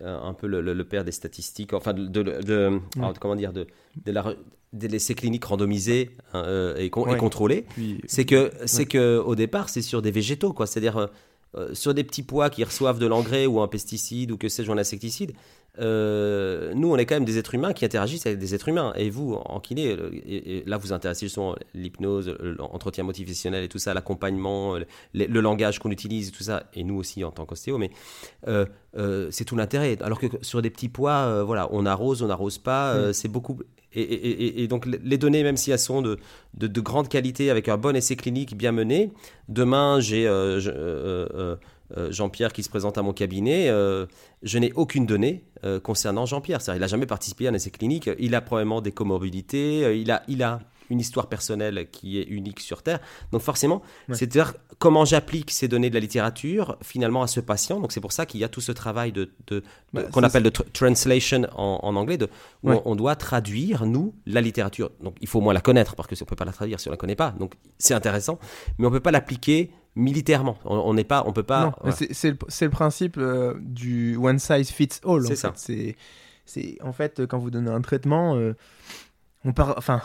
un peu le, le- le père des statistiques enfin de, de- de- alors, comment dire de de la re- des essais cliniques randomisés hein, euh, et, con- Ouais. Puis, C'est que, c'est que au départ, c'est sur des végétaux, quoi. C'est-à-dire euh, euh, sur des petits pois qui reçoivent de l'engrais ou un pesticide ou que sais-je, ou un insecticide. Euh, nous, on est quand même des êtres humains qui interagissent avec des êtres humains. Et vous, en kiné, et, et là, vous intéressez justement l'hypnose, l'entretien motivationnel et tout ça, l'accompagnement, le, langage qu'on utilise, et tout ça. Et nous aussi en tant qu'ostéo, mais euh, euh, c'est tout l'intérêt. Alors que sur des petits pois, voilà, on arrose, on n'arrose pas. euh, c'est beaucoup. Et, et- et- et donc les données, même si elles sont de, de, de grande qualité, avec un bon essai clinique bien mené, demain j'ai euh, je- Jean-Pierre qui se présente à mon cabinet, euh, je n'ai aucune donnée euh, concernant Jean-Pierre. Il n'a jamais participé à un essai clinique, il a probablement des comorbidités, il a, il a une histoire personnelle qui est unique sur Terre. Donc forcément, c'est-à-dire comment j'applique ces données de la littérature finalement à ce patient. Donc c'est pour ça qu'il y a tout ce travail de, bah, qu'on appelle de translation en, anglais, de, où on, doit traduire nous la littérature. Donc il faut au moins la connaître parce que on peut pas la traduire si on la connaît pas. Donc c'est intéressant, mais on peut pas l'appliquer militairement. On n'est pas, on peut pas. C'est le, principe euh, du one size fits all. C'est ça. C'est en fait quand vous donnez un traitement, euh, on part, enfin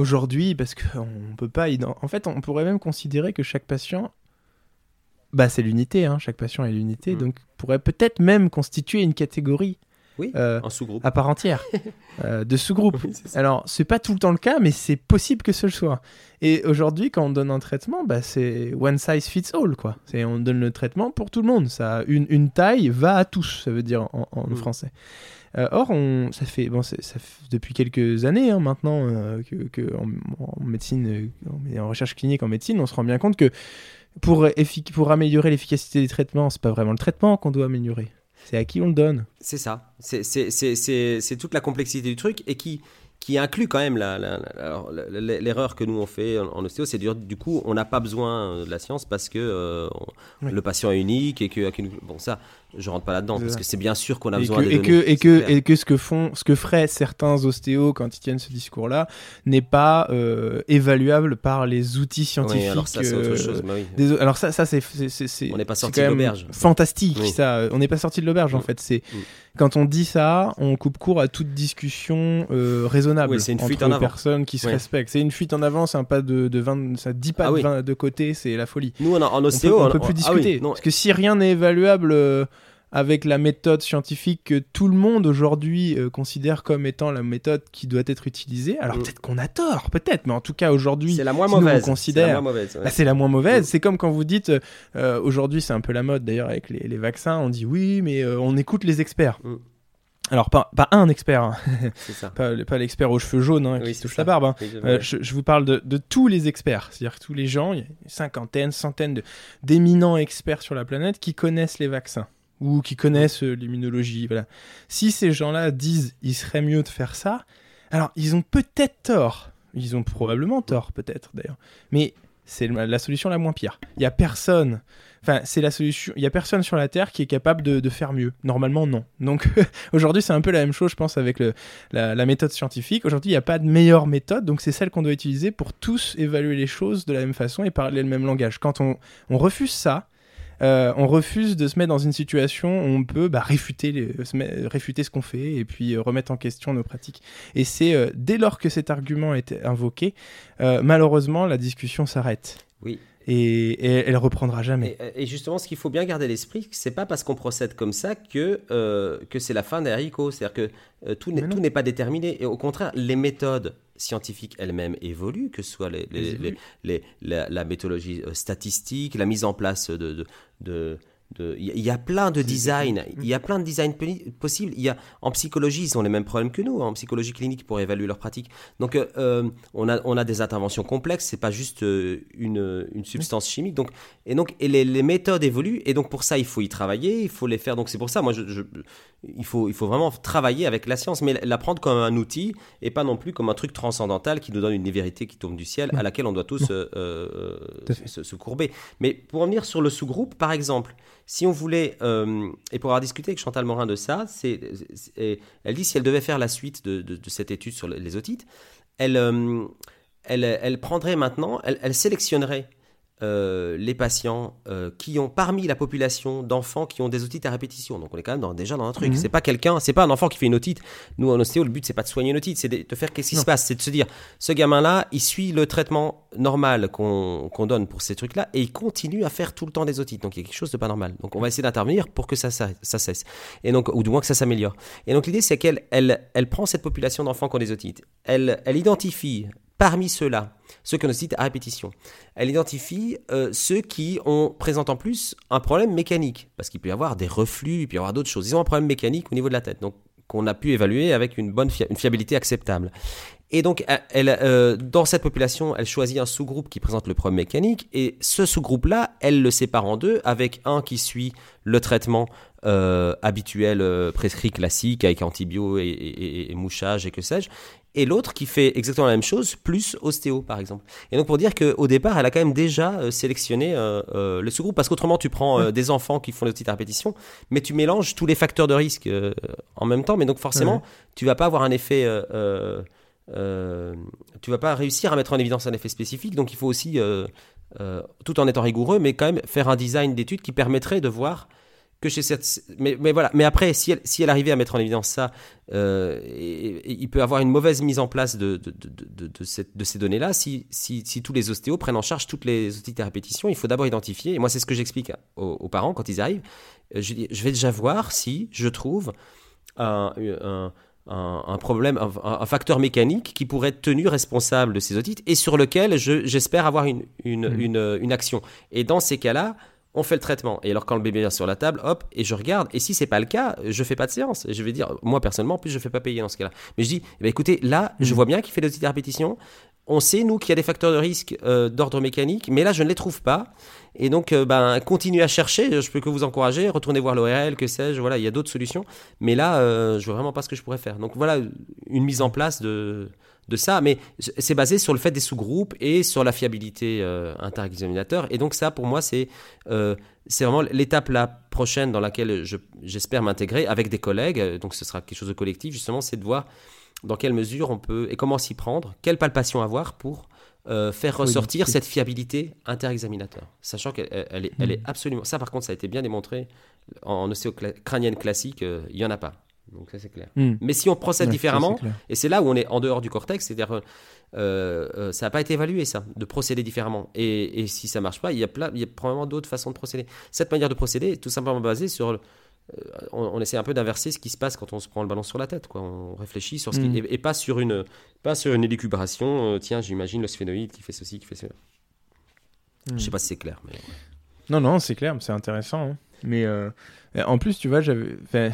aujourd'hui parce qu'on peut pas. En fait, on pourrait même considérer que chaque patient, bah c'est l'unité. Hein, chaque patient est l'unité, mm. donc pourrait peut-être même constituer une catégorie oui, euh, sous-groupe. À part entière, euh, de sous-groupe. Alors, c'est pas tout le temps le cas, mais c'est possible que ce le soit. Et aujourd'hui, quand on donne un traitement, bah, c'est one size fits all, quoi. C'est on donne le traitement pour tout le monde. Ça, une, une taille va à tous, ça veut dire en, mm. français. Euh, or, on, ça fait, bon, ça fait depuis quelques années hein, maintenant que, en, médecine, en, recherche clinique en médecine, on se rend bien compte que pour, pour améliorer l'efficacité des traitements, c'est pas vraiment le traitement qu'on doit améliorer. C'est à qui on le donne. C'est ça. C'est toute la complexité du truc et qui, qui inclut quand même l'erreur que nous on fait en, ostéo, c'est du coup on n'a pas besoin de la science parce que euh, le patient est unique et que bon ça je rentre pas là-dedans parce que c'est bien sûr qu'on a besoin de et que et que et que ce que font ce que feraient certains ostéos quand ils tiennent ce discours-là n'est pas euh, évaluable par les outils scientifiques. alors ça c'est autre chose. Bah alors ça ça c'est on n'est pas sorti de l'auberge. Fantastique ça. On n'est pas sorti de l'auberge en mm. fait. C'est mm. quand on dit ça, on coupe court à toute discussion euh, raisonnable c'est une fuite en personnes qui se respectent. C'est une fuite en avant, c'est un pas de, de 20, ça dit pas ah de, côté, c'est la folie. Nous en, en ostéo, on peut, peut plus ah discuter parce que si rien n'est évaluable. Euh, avec la méthode scientifique que tout le monde aujourd'hui euh, considère comme étant la méthode qui doit être utilisée. Alors mm. peut-être qu'on a tort, peut-être, mais en tout cas aujourd'hui, c'est la moins mauvaise. C'est la moins mauvaise. Bah, c'est la moins mauvaise. Mm. C'est comme quand vous dites, euh, aujourd'hui c'est un peu la mode d'ailleurs avec les, vaccins, on dit oui, mais euh, on écoute les experts. Mm. Alors, pas, pas, un expert, hein. ça. pas, pas l'expert aux cheveux jaunes hein, qui touche la barbe. Hein. je, je, vous parle de, de tous les experts, c'est-à-dire tous les gens, il y a une cinquantaine, centaine d'éminents experts sur la planète qui connaissent les vaccins ou qui connaissent euh, l'immunologie. Voilà. Si ces gens-là disent il serait mieux de faire ça, alors ils ont peut-être tort. Ils ont probablement tort, peut-être d'ailleurs. Mais c'est la solution la moins pire. Il y a personne. Enfin, c'est la solution. Il y a personne sur la Terre qui est capable de, faire mieux. Normalement, non. Donc, aujourd'hui, c'est un peu la même chose, je pense, avec la, méthode scientifique. Aujourd'hui, il n'y a pas de meilleure méthode, donc c'est celle qu'on doit utiliser pour tous évaluer les choses de la même façon et parler le même langage. Quand on refuse ça, euh, on refuse de se mettre dans une situation où on peut bah, réfuter, réfuter ce qu'on fait et puis euh, remettre en question nos pratiques. Et c'est euh, dès lors que cet argument est invoqué, malheureusement, la discussion s'arrête. Oui. Et, elle reprendra jamais. Et, justement, ce qu'il faut bien garder à l'esprit, c'est pas parce qu'on procède comme ça que, que c'est la fin des haricots. C'est-à-dire que tout n'est pas déterminé. Et au contraire, les méthodes scientifiques elles-mêmes évoluent, que ce soit les, les, la, méthodologie statistique, la mise en place de, de il y a plein de designs, il y a plein de designs possibles. Il y a, en psychologie, ils ont les mêmes problèmes que nous, en psychologie clinique pour évaluer leur pratique. Donc, euh, euh, on, a, on a des interventions complexes, c'est pas juste euh, une, une, substance chimique. Donc, et donc, et les, les, méthodes évoluent, et donc pour ça, il faut y travailler, il faut les faire. Donc, c'est pour ça, moi, je, il, faut, il faut vraiment travailler avec la science, mais la prendre comme un outil et pas non plus comme un truc transcendantal qui nous donne une vérité qui tombe du ciel, à laquelle on doit tous se, se courber. Mais pour revenir sur le sous-groupe, par exemple, si on voulait, euh, et pour avoir discuté avec Chantal Morin de ça, c'est, elle dit si elle devait faire la suite de, de, cette étude sur les otites, elle, euh, elle, elle, prendrait maintenant, elle, elle sélectionnerait euh, les patients euh, qui ont parmi la population d'enfants qui ont des otites à répétition. Donc on est quand même déjà dans un truc. Mhm. C'est pas quelqu'un, c'est pas un enfant qui fait une otite. Nous en ostéo, le but c'est pas de soigner une otite, c'est de, faire qu'est-ce qui se passe, c'est de se dire ce gamin-là, il suit le traitement normal qu'on donne pour ces trucs-là et il continue à faire tout le temps des otites. Donc il y a quelque chose de pas normal. Donc on va essayer d'intervenir pour que ça, ça, cesse et donc ou du moins que ça s'améliore. Et donc l'idée c'est qu'elle elle, elle prend cette population d'enfants qui ont des otites, elle, elle identifie parmi ceux-là, ceux ont des à répétition, elle identifie euh, ceux qui ont, présentent en plus un problème mécanique, parce qu'il peut y avoir des reflux, il peut y avoir d'autres choses. Ils ont un problème mécanique au niveau de la tête, donc qu'on a pu évaluer avec une bonne fiabilité acceptable. Et donc, euh, dans cette population, elle choisit un sous-groupe qui présente le problème mécanique. Et ce sous-groupe-là, elle le sépare en deux, avec un qui suit le traitement euh, habituel, prescrit classique, avec antibio et, mouchage et que sais-je, et l'autre qui fait exactement la même chose, plus ostéo, par exemple. Et donc, pour dire qu'au départ, elle a quand même déjà sélectionné le sous-groupe, parce qu'autrement, tu prends des enfants qui font des petites répétitions, mais tu mélanges tous les facteurs de risque en même temps, mais donc forcément, tu vas pas avoir un effet euh, tu vas pas réussir à mettre en évidence un effet spécifique. Donc il faut aussi, euh, euh, tout en étant rigoureux, mais quand même faire un design d'étude qui permettrait de voir que chez cette... Mais, mais voilà. Mais après, si elle, si elle arrivait à mettre en évidence ça, il peut avoir une mauvaise mise en place de, de, de, de, cette, ces données-là. Si, si, si, tous les ostéos prennent en charge toutes les outils de répétition, il faut d'abord identifier. Et moi, c'est ce que j'explique aux, parents quand ils arrivent. Je, je vais déjà voir si je trouve un, un un, problème, un, facteur mécanique qui pourrait être tenu responsable de ces otites et sur lequel j'espère avoir une, une, mmh. une, une, action. Et dans ces cas-là, on fait le traitement. Et alors quand le bébé est sur la table, hop, et je regarde. Et si c'est pas le cas, je fais pas de séance. Et je vais dire, moi personnellement, en plus je fais pas payer dans ce cas-là. Mais je dis, eh ben, écoutez, là, je mmh. vois bien qu'il fait des otites à répétition. On sait nous qu'il y a des facteurs de risque euh, d'ordre mécanique, mais là je ne les trouve pas. Et donc, euh, ben, continuez à chercher. Je peux que vous encourager. Retournez voir l'ORL, que sais-je. Voilà, il y a d'autres solutions. Mais là, euh, je vois vraiment pas ce que je pourrais faire. Donc voilà, une mise en place de, de ça. Mais c'est basé sur le fait des sous-groupes et sur la fiabilité euh, inter-examinateur. Et donc ça, pour moi, c'est c'est vraiment l'étape la prochaine dans laquelle j'espère m'intégrer avec des collègues. Donc ce sera quelque chose de collectif, justement, c'est de voir dans quelle mesure on peut et comment s'y prendre, quelle palpation avoir pour euh, faire ressortir cette fiabilité inter-examinateur. Sachant qu'elle elle est, elle est, hmm. absolument. Ça, par contre, ça a été bien démontré en ostéo-crânienne classique, euh, il n'y en a pas. Donc, ça, c'est clair. Hmm. Mais si on procède différemment, et c'est là où on est en dehors du cortex, c'est-à-dire, euh, ça n'a pas été évalué, ça, de procéder différemment. Et, et si ça marche pas, il y a, plein, il y a probablement d'autres façons de procéder. Cette manière de procéder est tout simplement basée sur euh, on, essaie un peu d'inverser ce qui se passe quand on se prend le ballon sur la tête. Quoi. On réfléchit sur ce qui, mm. et, pas sur une, pas sur une élucubration. Euh, tiens, j'imagine le sphénoïde qui fait ceci, qui fait cela. Je sais pas si c'est clair. Mais... Non, non, c'est clair, c'est intéressant. Hein. Mais euh, en plus, tu vois, j'avais,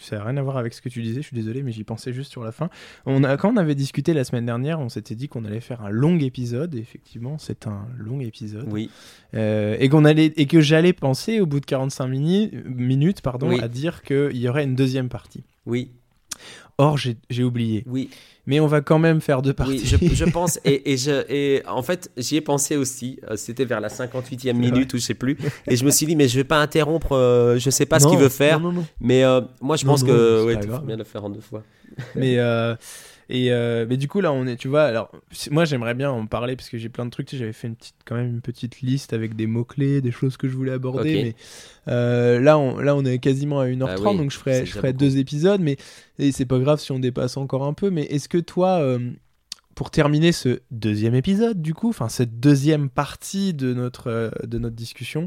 ça n'a rien à voir avec ce que tu disais. Je suis désolé, mais j'y pensais juste sur la fin. On a, quand on avait discuté la semaine dernière, on s'était dit qu'on allait faire un long épisode. Et effectivement, c'est un long épisode. Oui. Euh, et qu'on allait et que j'allais penser au bout de 45 minutes, pardon, à dire qu'il y aurait une deuxième partie. Oui. Or, j'ai oublié. Oui mais on va quand même faire deux parties. Oui, je, pense, et, et, je, et en fait, j'y ai pensé aussi. Euh, c'était vers la 58e minute ou je sais plus. Et je me suis dit, mais je vais pas interrompre, euh, je sais pas ce qu'il veut faire. Non, non, mais euh, moi, je pense que ouais, faut bien le faire en deux fois. Mais et euh, mais du coup là on est, tu vois, alors moi j'aimerais bien en parler parce que j'ai plein de trucs. J'avais fait une petite, quand même une petite liste avec des mots clés, des choses que je voulais aborder. Mais euh, là on là on est quasiment à 1h30 ah donc je ferai je ferai deux épisodes. Mais et c'est pas grave si on dépasse encore un peu. Mais est-ce que toi euh, pour terminer ce deuxième épisode, du coup, enfin cette deuxième partie de notre, euh, de notre discussion,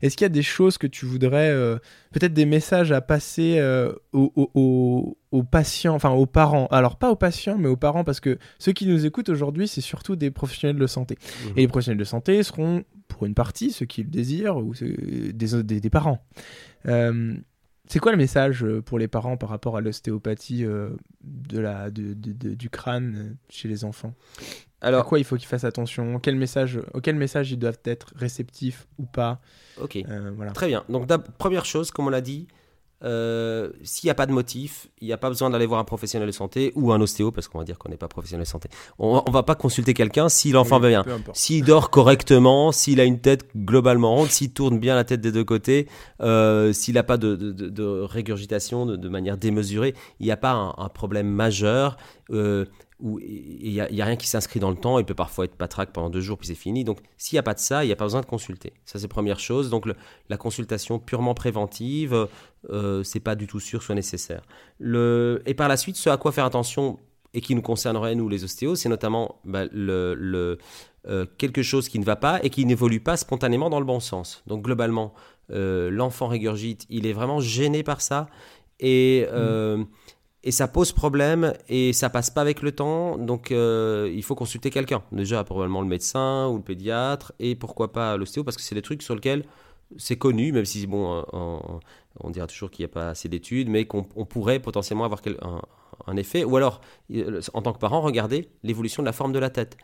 est-ce qu'il y a des choses que tu voudrais, euh, peut-être des messages à passer euh, aux, patients, enfin aux parents? Alors pas aux patients, mais aux parents, parce que ceux qui nous écoutent aujourd'hui, c'est surtout des professionnels de santé. Mmh. Et les professionnels de santé seront, pour une partie, ceux qui le désirent, ou des, des, des parents. C'est quoi le message euh, pour les parents par rapport à l'ostéopathie euh, de la, du crâne euh, chez les enfants? Alors, à quoi il faut qu'ils fassent attention? Quel message, Auquel message ils doivent être réceptifs ou pas? Ok, voilà. très bien. Donc, première chose, comme on l'a dit, euh, s'il n'y a pas de motif, il n'y a pas besoin d'aller voir un professionnel de santé ou un ostéo, parce qu'on va dire qu'on n'est pas professionnel de santé. On ne va pas consulter quelqu'un si l'enfant va bien. S'il dort correctement, s'il a une tête globalement ronde, s'il tourne bien la tête des deux côtés, euh, s'il n'a pas de, de, régurgitation de, manière démesurée, il n'y a pas un, un problème majeur. Euh, où il n'y a, rien qui s'inscrit dans le temps, il peut parfois être patraque pendant deux jours, puis c'est fini. Donc s'il n'y a pas de ça, il n'y a pas besoin de consulter. Ça, c'est première chose. Donc la consultation purement préventive, euh, c'est pas du tout sûr soit nécessaire. Et par la suite, ce à quoi faire attention et qui nous concernerait, nous, les ostéos, c'est notamment bah, euh, quelque chose qui ne va pas et qui n'évolue pas spontanément dans le bon sens. Donc globalement, euh, l'enfant régurgite, il est vraiment gêné par ça. Et, mmh et ça pose problème et ça passe pas avec le temps. Donc euh, il faut consulter quelqu'un. Déjà probablement le médecin ou le pédiatre et pourquoi pas l'ostéo parce que c'est des trucs sur lesquels c'est connu, même si bon, on, dira toujours qu'il n'y a pas assez d'études, mais qu'on pourrait potentiellement avoir un effet. Ou alors, en tant que parent, regardez l'évolution de la forme de la tête.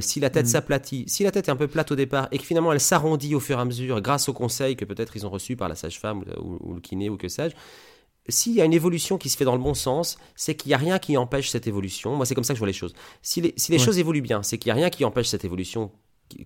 si la tête Mhm. s'aplatit, si la tête est un peu plate au départ et que finalement elle s'arrondit au fur et à mesure grâce aux conseils que peut-être ils ont reçus par la sage-femme ou, ou le kiné ou que sais-je, s'il y a une évolution qui se fait dans le bon sens, c'est qu'il n'y a rien qui empêche cette évolution. Moi, c'est comme ça que je vois les choses. Si les, si les Ouais. choses évoluent bien, c'est qu'il n'y a rien qui empêche cette évolution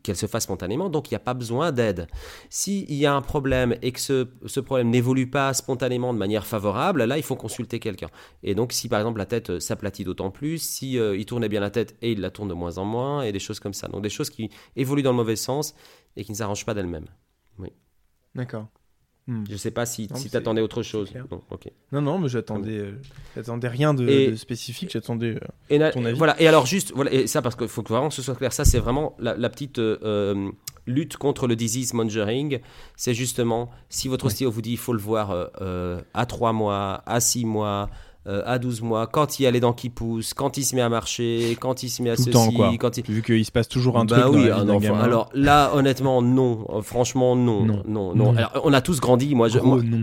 qu'elle se fasse spontanément, donc il n'y a pas besoin d'aide. S'il y a un problème et que ce, ce problème n'évolue pas spontanément de manière favorable, là, il faut consulter quelqu'un. Et donc, si par exemple la tête euh, s'aplatit d'autant plus, si euh, il tournait bien la tête et il la tourne de moins en moins, et des choses comme ça. Donc des choses qui évoluent dans le mauvais sens et qui ne s'arrangent pas d'elles-mêmes. D'accord. Hmm. Je ne sais pas si, si tu attendais autre chose. Non. Non, non, mais j'attendais, euh, j'attendais rien de, Et- de spécifique. J'attendais. euh, ton avis voilà. et alors juste, voilà, et ça parce qu'il faut que vraiment que ce soit clair, ça c'est vraiment la, la petite euh, euh, lutte contre le disease mongering. C'est justement, si votre Ouais. ostéo vous dit il faut le voir à 3 mois, à 6 mois, euh, à 12 mois, quand il y a les dents qui poussent, quand il se met à marcher, quand il se met à Tout le ceci, temps, quoi. quand il... Vu qu'il se passe toujours un Bah truc. dans oui, la vie un enfant. Alors là, honnêtement, non. Euh, franchement, non. Non. Non, non. Non. Alors, on a tous grandi. Moi, je,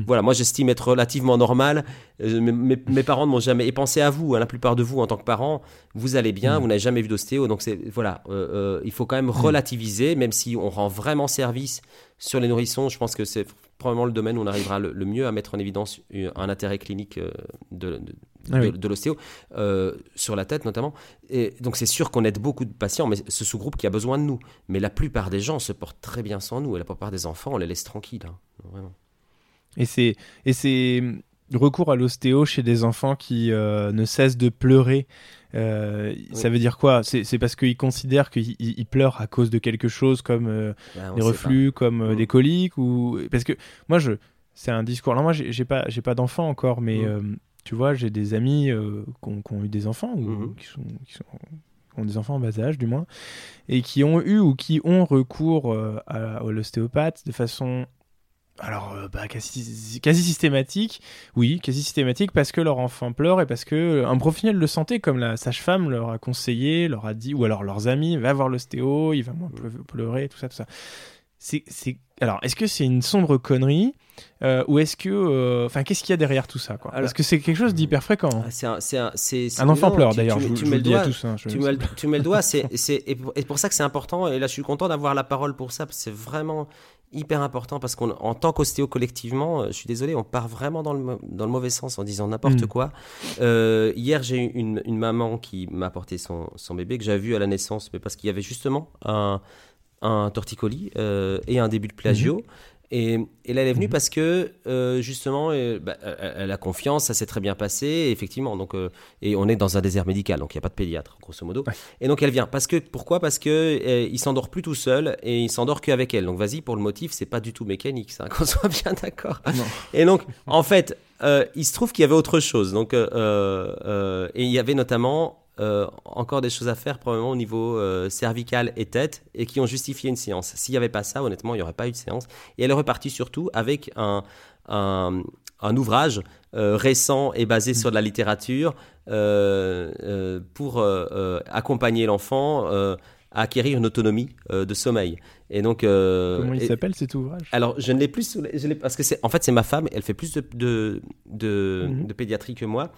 voilà, moi, j'estime être relativement normal. Euh, mes, parents ne m'ont jamais. Et pensez à vous, hein, la plupart de vous, en tant que parents, vous allez bien, Mm. vous n'avez jamais vu d'ostéo. Donc, c'est voilà, euh, il faut quand même relativiser, même si on rend vraiment service sur les nourrissons. Je pense que c'est probablement le domaine où on arrivera le, le mieux à mettre en évidence un intérêt clinique euh, de, de- Ah de, oui. de l'ostéo, euh, sur la tête notamment. Et donc c'est sûr qu'on aide beaucoup de patients, mais ce sous-groupe qui a besoin de nous. Mais la plupart des gens se portent très bien sans nous, et la plupart des enfants, on les laisse tranquilles. hein. Vraiment. Et c'est et c'est recours à l'ostéo chez des enfants qui euh, ne cessent de pleurer. Euh, Ça veut dire quoi? C'est parce qu'ils considèrent qu'ils ils- ils pleurent à cause de quelque chose comme euh, Ben, on des reflux, comme euh, Mm. des coliques ou parce que moi je c'est un discours. Alors moi j'ai pas j'ai pas d'enfants encore, mais Mm. euh, tu vois j'ai des amis qui ont, qui ont eu des enfants ou Mhm. qui sont qui sont qui ont des enfants en bas âge du moins et qui ont eu ou qui ont recours à, à l'ostéopathe de façon alors euh, bah, quasi, quasi systématique, oui, quasi systématique parce que leur enfant pleure et parce que un professionnel de santé comme la sage-femme leur a conseillé, leur a dit, ou alors leurs amis, va voir l'ostéo, il va moins pleu- pleurer, tout ça, tout ça. C'est, c'est... Alors, est-ce que c'est une sombre connerie euh, ou est-ce que, euh, enfin, qu'est-ce qu'il y a derrière tout ça, quoi? Alors- Parce que c'est quelque chose d'hyper fréquent. hein. Ah, c'est un, c'est un, c'est- c'est- Un enfant non, pleure d'ailleurs, tu- je, tu je vous mets le dis à doigt- tous. hein, je- Tu mets, le- tu mets le doigt, c'est, et pour ça que c'est important, et là je suis content d'avoir la parole pour ça, parce que c'est vraiment hyper important, parce qu'en tant qu'ostéo collectivement, euh, je suis désolé, on part vraiment dans le, dans le mauvais sens en disant n'importe Mm. quoi. Euh, hier, j'ai eu une, une maman qui m'a apporté son, son bébé, que j'avais vu à la naissance, mais parce qu'il y avait justement un, un torticolis euh, et un début de plagio. Et, et là, elle est venue Mhm. parce que euh, justement, euh, bah, elle, a confiance, ça s'est très bien passé, et effectivement. Donc, euh, et on est dans un désert médical, donc il n'y a pas de pédiatre, grosso modo. Ouais. Et donc elle vient. Parce que pourquoi? Parce que euh, il s'endort plus tout seul et il s'endort qu'avec elle. Donc vas-y pour le motif, c'est pas du tout mécanique, ça, qu'on soit bien d'accord. Et donc en fait, il se trouve qu'il y avait autre chose. Donc et il y avait notamment euh, encore des choses à faire probablement au niveau euh, cervical et tête et qui ont justifié une séance. S'il n'y avait pas ça, honnêtement, il n'y aurait pas eu de séance. Et elle est repartie surtout avec un, un, un ouvrage euh, récent et basé sur de la littérature pour accompagner l'enfant à acquérir une autonomie euh, de sommeil. Et donc, euh, Comment il s'appelle cet ouvrage? Alors, je ne l'ai plus sous les- je l'ai- parce que c'est en fait c'est ma femme, elle fait plus de de, de, Mhm. de pédiatrie que moi.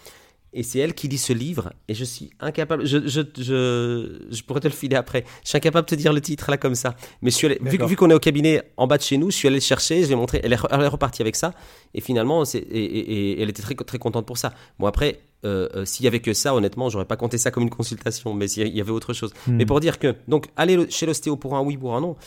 Et c'est elle qui lit ce livre, et je suis incapable. Je, je, je, je pourrais te le filer après. Je suis incapable de te dire le titre là comme ça. Mais je suis allé- vu, qu'on est au cabinet en bas de chez nous, je suis allé le chercher, je l'ai montré. Elle est, re- elle est repartie avec ça, et finalement, c'est, et, et- et elle était très, très contente pour ça. Bon, après, euh, euh, s'il y avait que ça, honnêtement, j'aurais pas compté ça comme une consultation, mais s'il y avait autre chose. Hmm. Mais pour dire que, donc, aller le- chez l'ostéo pour un oui, pour un non,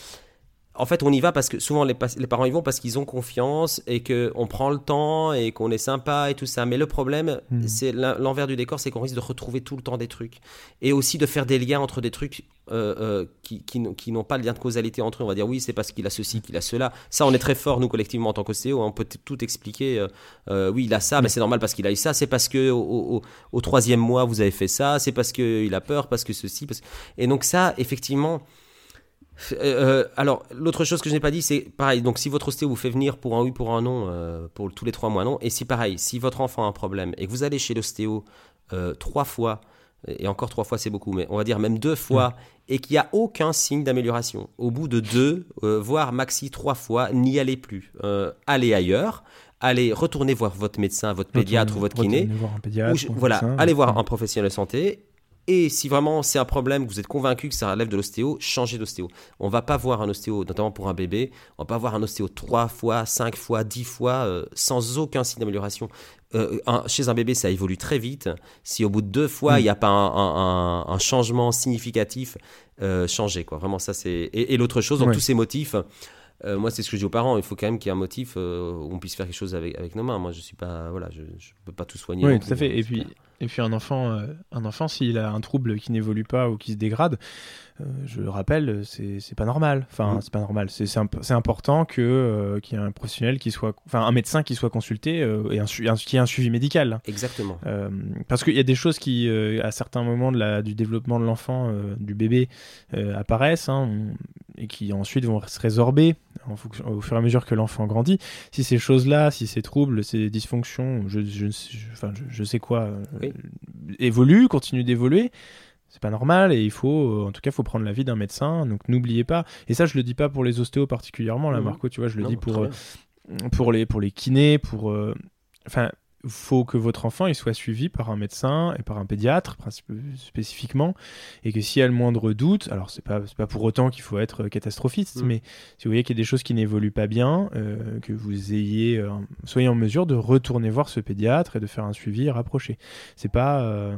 en fait, on y va parce que souvent les, parents y vont parce qu'ils ont confiance et qu'on prend le temps et qu'on est sympa et tout ça. Mais le problème, Mhm. c'est l'en- l'envers du décor, c'est qu'on risque de retrouver tout le temps des trucs et aussi de faire des liens entre des trucs euh, euh, qui, qui n'ont- qui n'ont pas de lien de causalité entre eux. On va dire oui, c'est parce qu'il a ceci, qu'il a cela. Ça, on est très fort nous collectivement en tant qu'ostéo. On peut tout expliquer. euh, euh, oui, il a ça, mais c'est normal parce qu'il a eu ça. C'est parce que au, au- au troisième mois vous avez fait ça. C'est parce qu'il a peur, parce que ceci. Parce... Et donc ça, effectivement. Euh, euh, alors, l'autre chose que je n'ai pas dit, c'est pareil. Donc, si votre ostéo vous fait venir pour un oui, pour un non, euh, pour tous les trois mois, non. Et si pareil, si votre enfant a un problème et que vous allez chez l'ostéo euh, trois fois et encore trois fois c'est beaucoup, mais on va dire même deux fois, et qu'il n'y a aucun signe d'amélioration. Au bout de deux, euh, voire maxi trois fois, n'y allez plus. Euh, allez ailleurs, allez retourner voir votre médecin, votre pédiatre ou votre kiné. voilà, allez voir un professionnel de santé. Et si vraiment c'est un problème, vous êtes convaincu que ça relève de l'ostéo, changez d'ostéo. On va pas voir un ostéo, notamment pour un bébé, on va pas voir un ostéo trois fois, cinq fois, dix fois, euh, sans aucun signe d'amélioration. Euh, chez un bébé, ça évolue très vite. Si au bout de deux fois, mm. il n'y a pas un, changement significatif, euh, changez. Quoi. Vraiment, ça, c'est. Et, l'autre chose, dans tous ces motifs, euh, moi, c'est ce que je dis aux parents. Il faut quand même qu'il y ait un motif euh, où on puisse faire quelque chose avec, avec nos mains. Moi, je suis pas, voilà, je, je peux pas tout soigner. Oui, tout à fait. Et puis, et puis un enfant, un enfant, s'il a un trouble qui n'évolue pas ou qui se dégrade, euh, je le rappelle, c'est pas normal. Enfin, mm. c'est pas normal. C'est important que euh, qu'il y ait un professionnel qui soit, enfin, un médecin qui soit consulté euh, et un, qui ait un suivi médical. Exactement. parce qu'il y a des choses qui, à certains moments de la, du développement de l'enfant, du bébé, apparaissent hein, et qui ensuite vont se résorber en fonction, au fur et à mesure que l'enfant grandit. Si ces choses-là, si ces troubles, ces dysfonctions, je, je, enfin, je, sais quoi, évoluent, continuent d'évoluer, c'est pas normal et il faut, euh, en tout cas, faut prendre l'avis d'un médecin. Donc n'oubliez pas. Et ça, je le dis pas pour les ostéos particulièrement, là, Marco, tu vois, je le dis pour, euh, pour, les, pour les kinés, pour. Euh, enfin, faut que votre enfant il soit suivi par un médecin et par un pédiatre spécifiquement et que s'il y a le moindre doute alors c'est pas pas pour autant qu'il faut être catastrophiste mm. mais si vous voyez qu'il y a des choses qui n'évoluent pas bien que vous ayez soyez en mesure de retourner voir ce pédiatre et de faire un suivi rapproché c'est pas euh,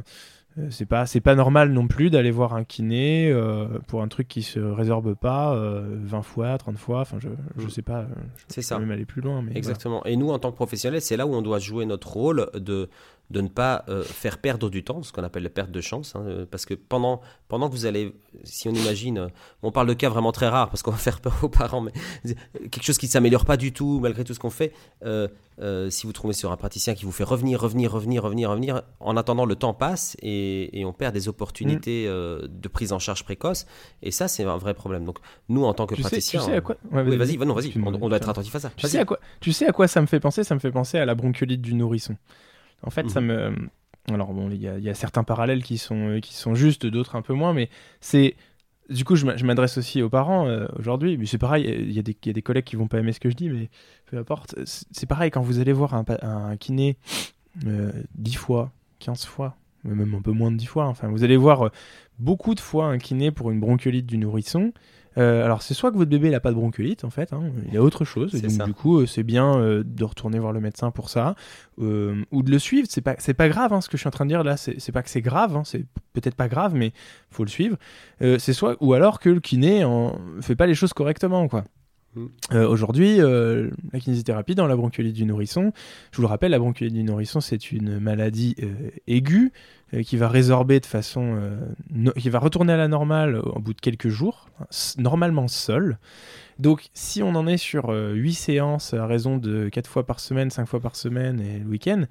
c'est pas c'est pas normal non plus d'aller voir un kiné euh, pour un truc qui se résorbe pas 20 euh, fois 30 fois. Enfin je, je mm. sais pas c'est ça. même aller plus loin mais exactement. Et nous en tant que professionnels c'est là où on doit jouer notre rôle de de ne pas euh, faire perdre du temps, ce qu'on appelle la perte de chance, hein, euh, parce que pendant, pendant que vous allez, si on imagine, euh, on parle de cas vraiment très rares, parce qu'on va faire peur aux parents, mais quelque chose qui ne s'améliore pas du tout malgré tout ce qu'on fait, si vous trouvez sur un praticien qui vous fait revenir, revenir, revenir, revenir, revenir, en attendant le temps passe et, on perd des opportunités mm. de prise en charge précoce, et ça c'est un vrai problème. Donc nous en tant que praticiens, tu sais à quoi vas-y, vas-y, on, on, doit être attentif à ça. Tu sais à quoi Tu sais à quoi ça me fait penser? Ça me fait penser à la bronchiolite du nourrisson. En fait, ça mhm. me. Alors, bon, il y, a certains parallèles qui sont, qui sont justes, d'autres un peu moins, mais c'est. Du coup, je m'adresse aussi aux parents euh, aujourd'hui. Mais c'est pareil, il y, a des collègues qui vont pas aimer ce que je dis, mais peu importe. C'est pareil, quand vous allez voir un, un kiné euh, 10 fois, 15 fois, même un peu moins de 10 fois, enfin, vous allez voir euh, beaucoup de fois un kiné pour une bronchiolite du nourrisson. Euh, alors c'est soit que votre bébé n'a pas de bronchiolite en fait, hein, il y a autre chose, et donc du coup euh, c'est bien euh, de retourner voir le médecin pour ça, ou de le suivre, c'est pas, c'est pas grave hein, ce que je suis en train de dire là, c'est, pas que c'est grave, hein, c'est peut-être pas grave mais faut le suivre, c'est soit, ou alors que le kiné en fait pas les choses correctement quoi. Mm. Aujourd'hui, la kinésithérapie dans la bronchiolite du nourrisson, je vous le rappelle, la bronchiolite du nourrisson, c'est une maladie aiguë qui va résorber de façon. Euh, qui va retourner à la normale au bout de quelques jours, normalement seul. Donc, si on en est sur 8 euh, séances à raison de 4 fois par semaine, 5 fois par semaine et le week-end,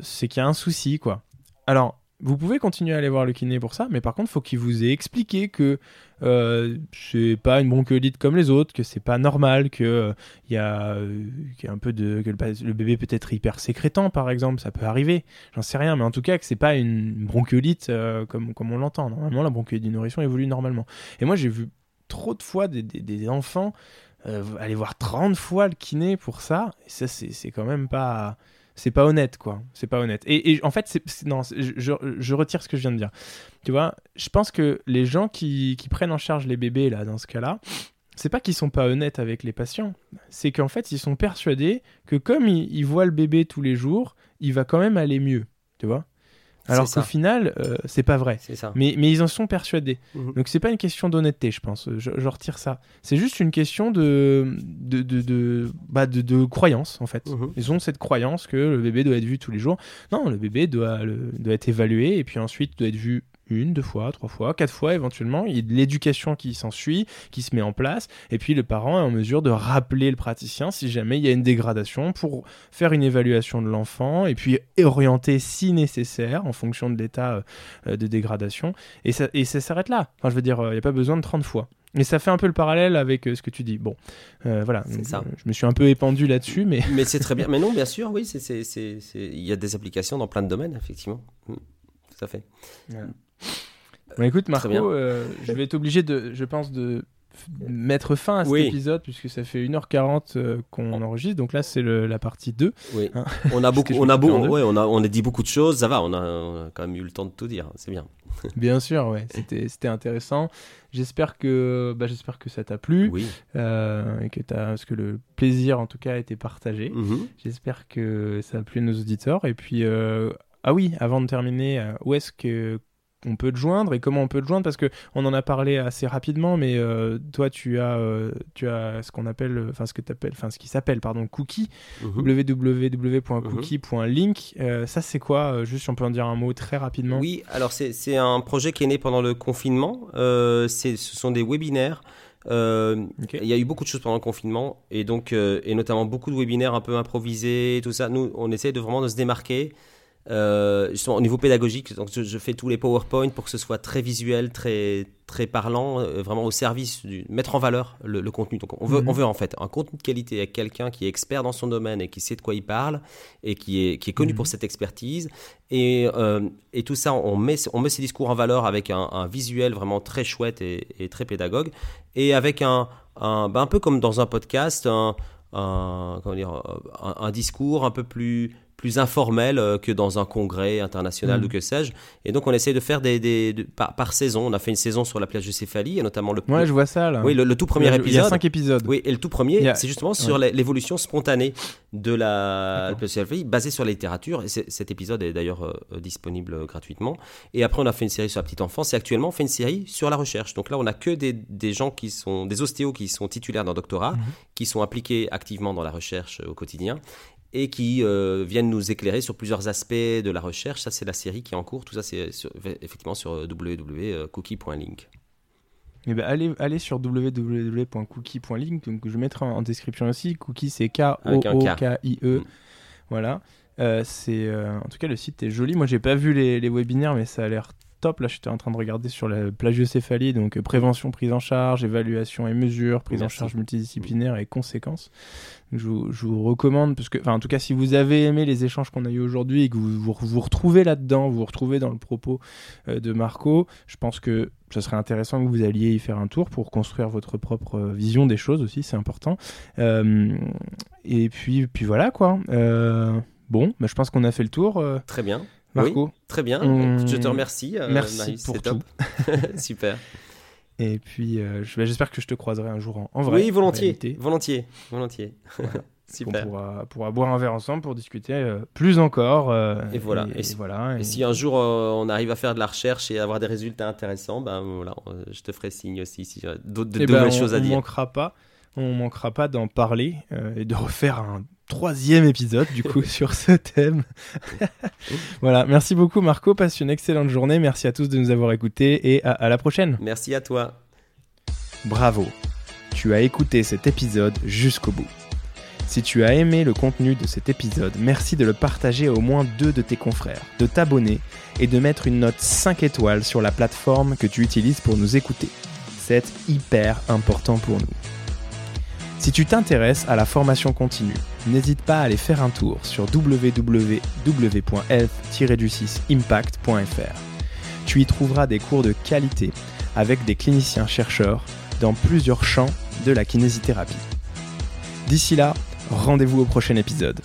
c'est qu'il y a un souci, quoi. Alors, vous pouvez continuer à aller voir le kiné pour ça, mais par contre, faut qu'il vous ait expliqué que euh, c'est pas une bronchiolite comme les autres, que c'est pas normal, que euh, il y, a, euh, un peu de le, bébé peut être hyper sécrétant par exemple, ça peut arriver, j'en sais rien, mais en tout cas que c'est pas une bronchiolite comme comme on l'entend. Normalement, la bronchiolite du nourrisson évolue normalement. Et moi, j'ai vu trop de fois des, des, enfants aller voir 30 fois le kiné pour ça, et ça c'est quand même pas c'est pas honnête, quoi. C'est pas honnête. Et, en fait, non, je, retire ce que je viens de dire. Tu vois, je pense que les gens qui, qui prennent en charge les bébés, là, dans ce cas-là, c'est pas qu'ils sont pas honnêtes avec les patients, c'est qu'en fait, ils sont persuadés que comme ils voient le bébé tous les jours, il va quand même aller mieux. Tu vois? Alors qu'au final, euh, c'est pas vrai. Mais, mais ils en sont persuadés. Mhm. Donc c'est pas une question d'honnêteté, je pense. Je, retire ça. C'est juste une question de de, de, de, bah de, croyance, en fait. Mhm. Ils ont cette croyance que le bébé doit être vu tous les jours. Non, le bébé doit, doit être évalué et puis ensuite doit être vu une, deux fois, trois fois, quatre fois éventuellement. Il y a de l'éducation qui s'ensuit, qui se met en place, et puis le parent est en mesure de rappeler le praticien si jamais il y a une dégradation pour faire une évaluation de l'enfant, et puis orienter si nécessaire en fonction de l'état euh, de dégradation. Et ça, et ça s'arrête là. Enfin, je veux dire, euh, il n'y a pas besoin de 30 fois. Et ça fait un peu le parallèle avec euh, ce que tu dis. Bon, voilà. Ça. je me suis un peu épandu là-dessus, mais. mais c'est très bien. Mais non, bien sûr, oui, il y a des applications dans plein de domaines, effectivement. Mm. tout à fait. Bon, écoute, Marco, euh, je vais être obligé de, je pense, de mettre fin à cet épisode puisque ça fait 1h40 euh, qu'on enregistre. Donc là c'est la partie 2 oui. Hein. On a beaucoup on a beau, ouais, on a on a dit beaucoup de choses ça va on a, quand même eu le temps de tout dire c'est bien. Bien sûr ouais c'était c'était intéressant. J'espère que bah, j'espère que ça t'a plu oui. euh, et que as, parce que le plaisir en tout cas a été partagé. Mm-hmm. j'espère que ça a plu à nos auditeurs. Et puis euh, ah oui, avant de terminer, où est-ce que on peut te joindre et comment on peut te joindre parce que on en a parlé assez rapidement mais euh, toi tu as euh, tu as ce qu'on appelle enfin ce que t'appelles enfin ce qui s'appelle pardon cookie. Mhm. www.cookie.link euh, ça c'est quoi juste si on peut en dire un mot très rapidement? Oui alors c'est un projet qui est né pendant le confinement. Ce sont des webinaires. Il y a eu beaucoup de choses pendant le confinement et donc et notamment beaucoup de webinaires un peu improvisés tout ça. Nous on essaie de vraiment de se démarquer euh, au niveau pédagogique, donc je, fais tous les PowerPoint pour que ce soit très visuel, très très parlant, euh, vraiment au service du mettre en valeur le, contenu. Donc on veut mhm. on veut en fait un contenu de qualité avec quelqu'un qui est expert dans son domaine et qui sait de quoi il parle et qui est qui est connu pour mhm. cette expertise et euh, et tout ça on met on met ces discours en valeur avec un, visuel vraiment très chouette et, très pédagogue et avec un un, ben, un peu comme dans un podcast un, un, comment dire, un discours un peu plus plus informel euh, que dans un congrès international ou mm. que sais-je. Et donc on essaie de faire des, des par, saison. On a fait une saison sur la plage de Céphalie, et notamment le. Ouais, je vois ça là. Oui, le, tout premier épisode. Il y a cinq épisodes. Oui, et le tout premier, c'est justement sur l'évolution spontanée de la plage de Céphalie, basée sur la littérature. Et cet épisode est d'ailleurs euh, disponible gratuitement. Et après, on a fait une série sur la petite enfance. Et actuellement, on fait une série sur la recherche. Donc là, on a que des, des gens qui sont des ostéos qui sont titulaires d'un doctorat, mm-hmm. qui sont impliqués activement dans la recherche euh, au quotidien et qui euh, viennent nous éclairer sur plusieurs aspects de la recherche. Ça, c'est la série qui est en cours. Tout ça, c'est effectivement sur www.cookie.link. Eh ben, allez, allez sur www.cookie.link. Donc, je mettrai en, description aussi. Cookie, c'est K-O-O-K-I-E. Mm. Voilà. Euh, c'est euh, en tout cas le site est joli. Moi, j'ai pas vu les, les webinaires, mais ça a l'air top. Là, j'étais en train de regarder sur la plagiocéphalie, donc euh, prévention, prise en charge, évaluation et mesure, prise en charge multidisciplinaire et conséquences. Je vous, recommande, parce que, en tout cas, si vous avez aimé les échanges qu'on a eu aujourd'hui et que vous vous, retrouvez là-dedans, vous vous retrouvez dans le propos euh, de Marco, je pense que ce serait intéressant que vous alliez y faire un tour pour construire votre propre euh, vision des choses aussi, c'est important. et puis, puis voilà quoi. bon, bah, je pense qu'on a fait le tour. Très bien. Marco. très bien. Je te remercie. Euh, Merci pour tout. Super. Et puis, euh, j'espère que je te croiserai un jour en, vrai. Oui, volontiers. Volontiers. Volontiers. Super. On pourra, boire un verre ensemble pour discuter euh, plus encore. et voilà. Et, voilà. Et, si un jour on arrive à faire de la recherche et avoir des résultats intéressants, ben voilà, je te ferai signe aussi si d'autres de, eh ben, choses à dire. On manquera pas. On manquera pas d'en parler et de refaire un troisième épisode du coup sur ce thème. voilà, merci beaucoup Marco, passe une excellente journée, merci à tous de nous avoir écoutés et à, la prochaine. Merci à toi. Bravo, tu as écouté cet épisode jusqu'au bout. Si tu as aimé le contenu de cet épisode, merci de le partager à au moins deux de tes confrères, de t'abonner et de mettre une note 5 étoiles sur la plateforme que tu utilises pour nous écouter. C'est hyper important pour nous. Si tu t'intéresses à la formation continue, n'hésite pas à aller faire un tour sur www.health-impact.fr. Tu y trouveras des cours de qualité avec des cliniciens chercheurs dans plusieurs champs de la kinésithérapie. D'ici là, rendez-vous au prochain épisode.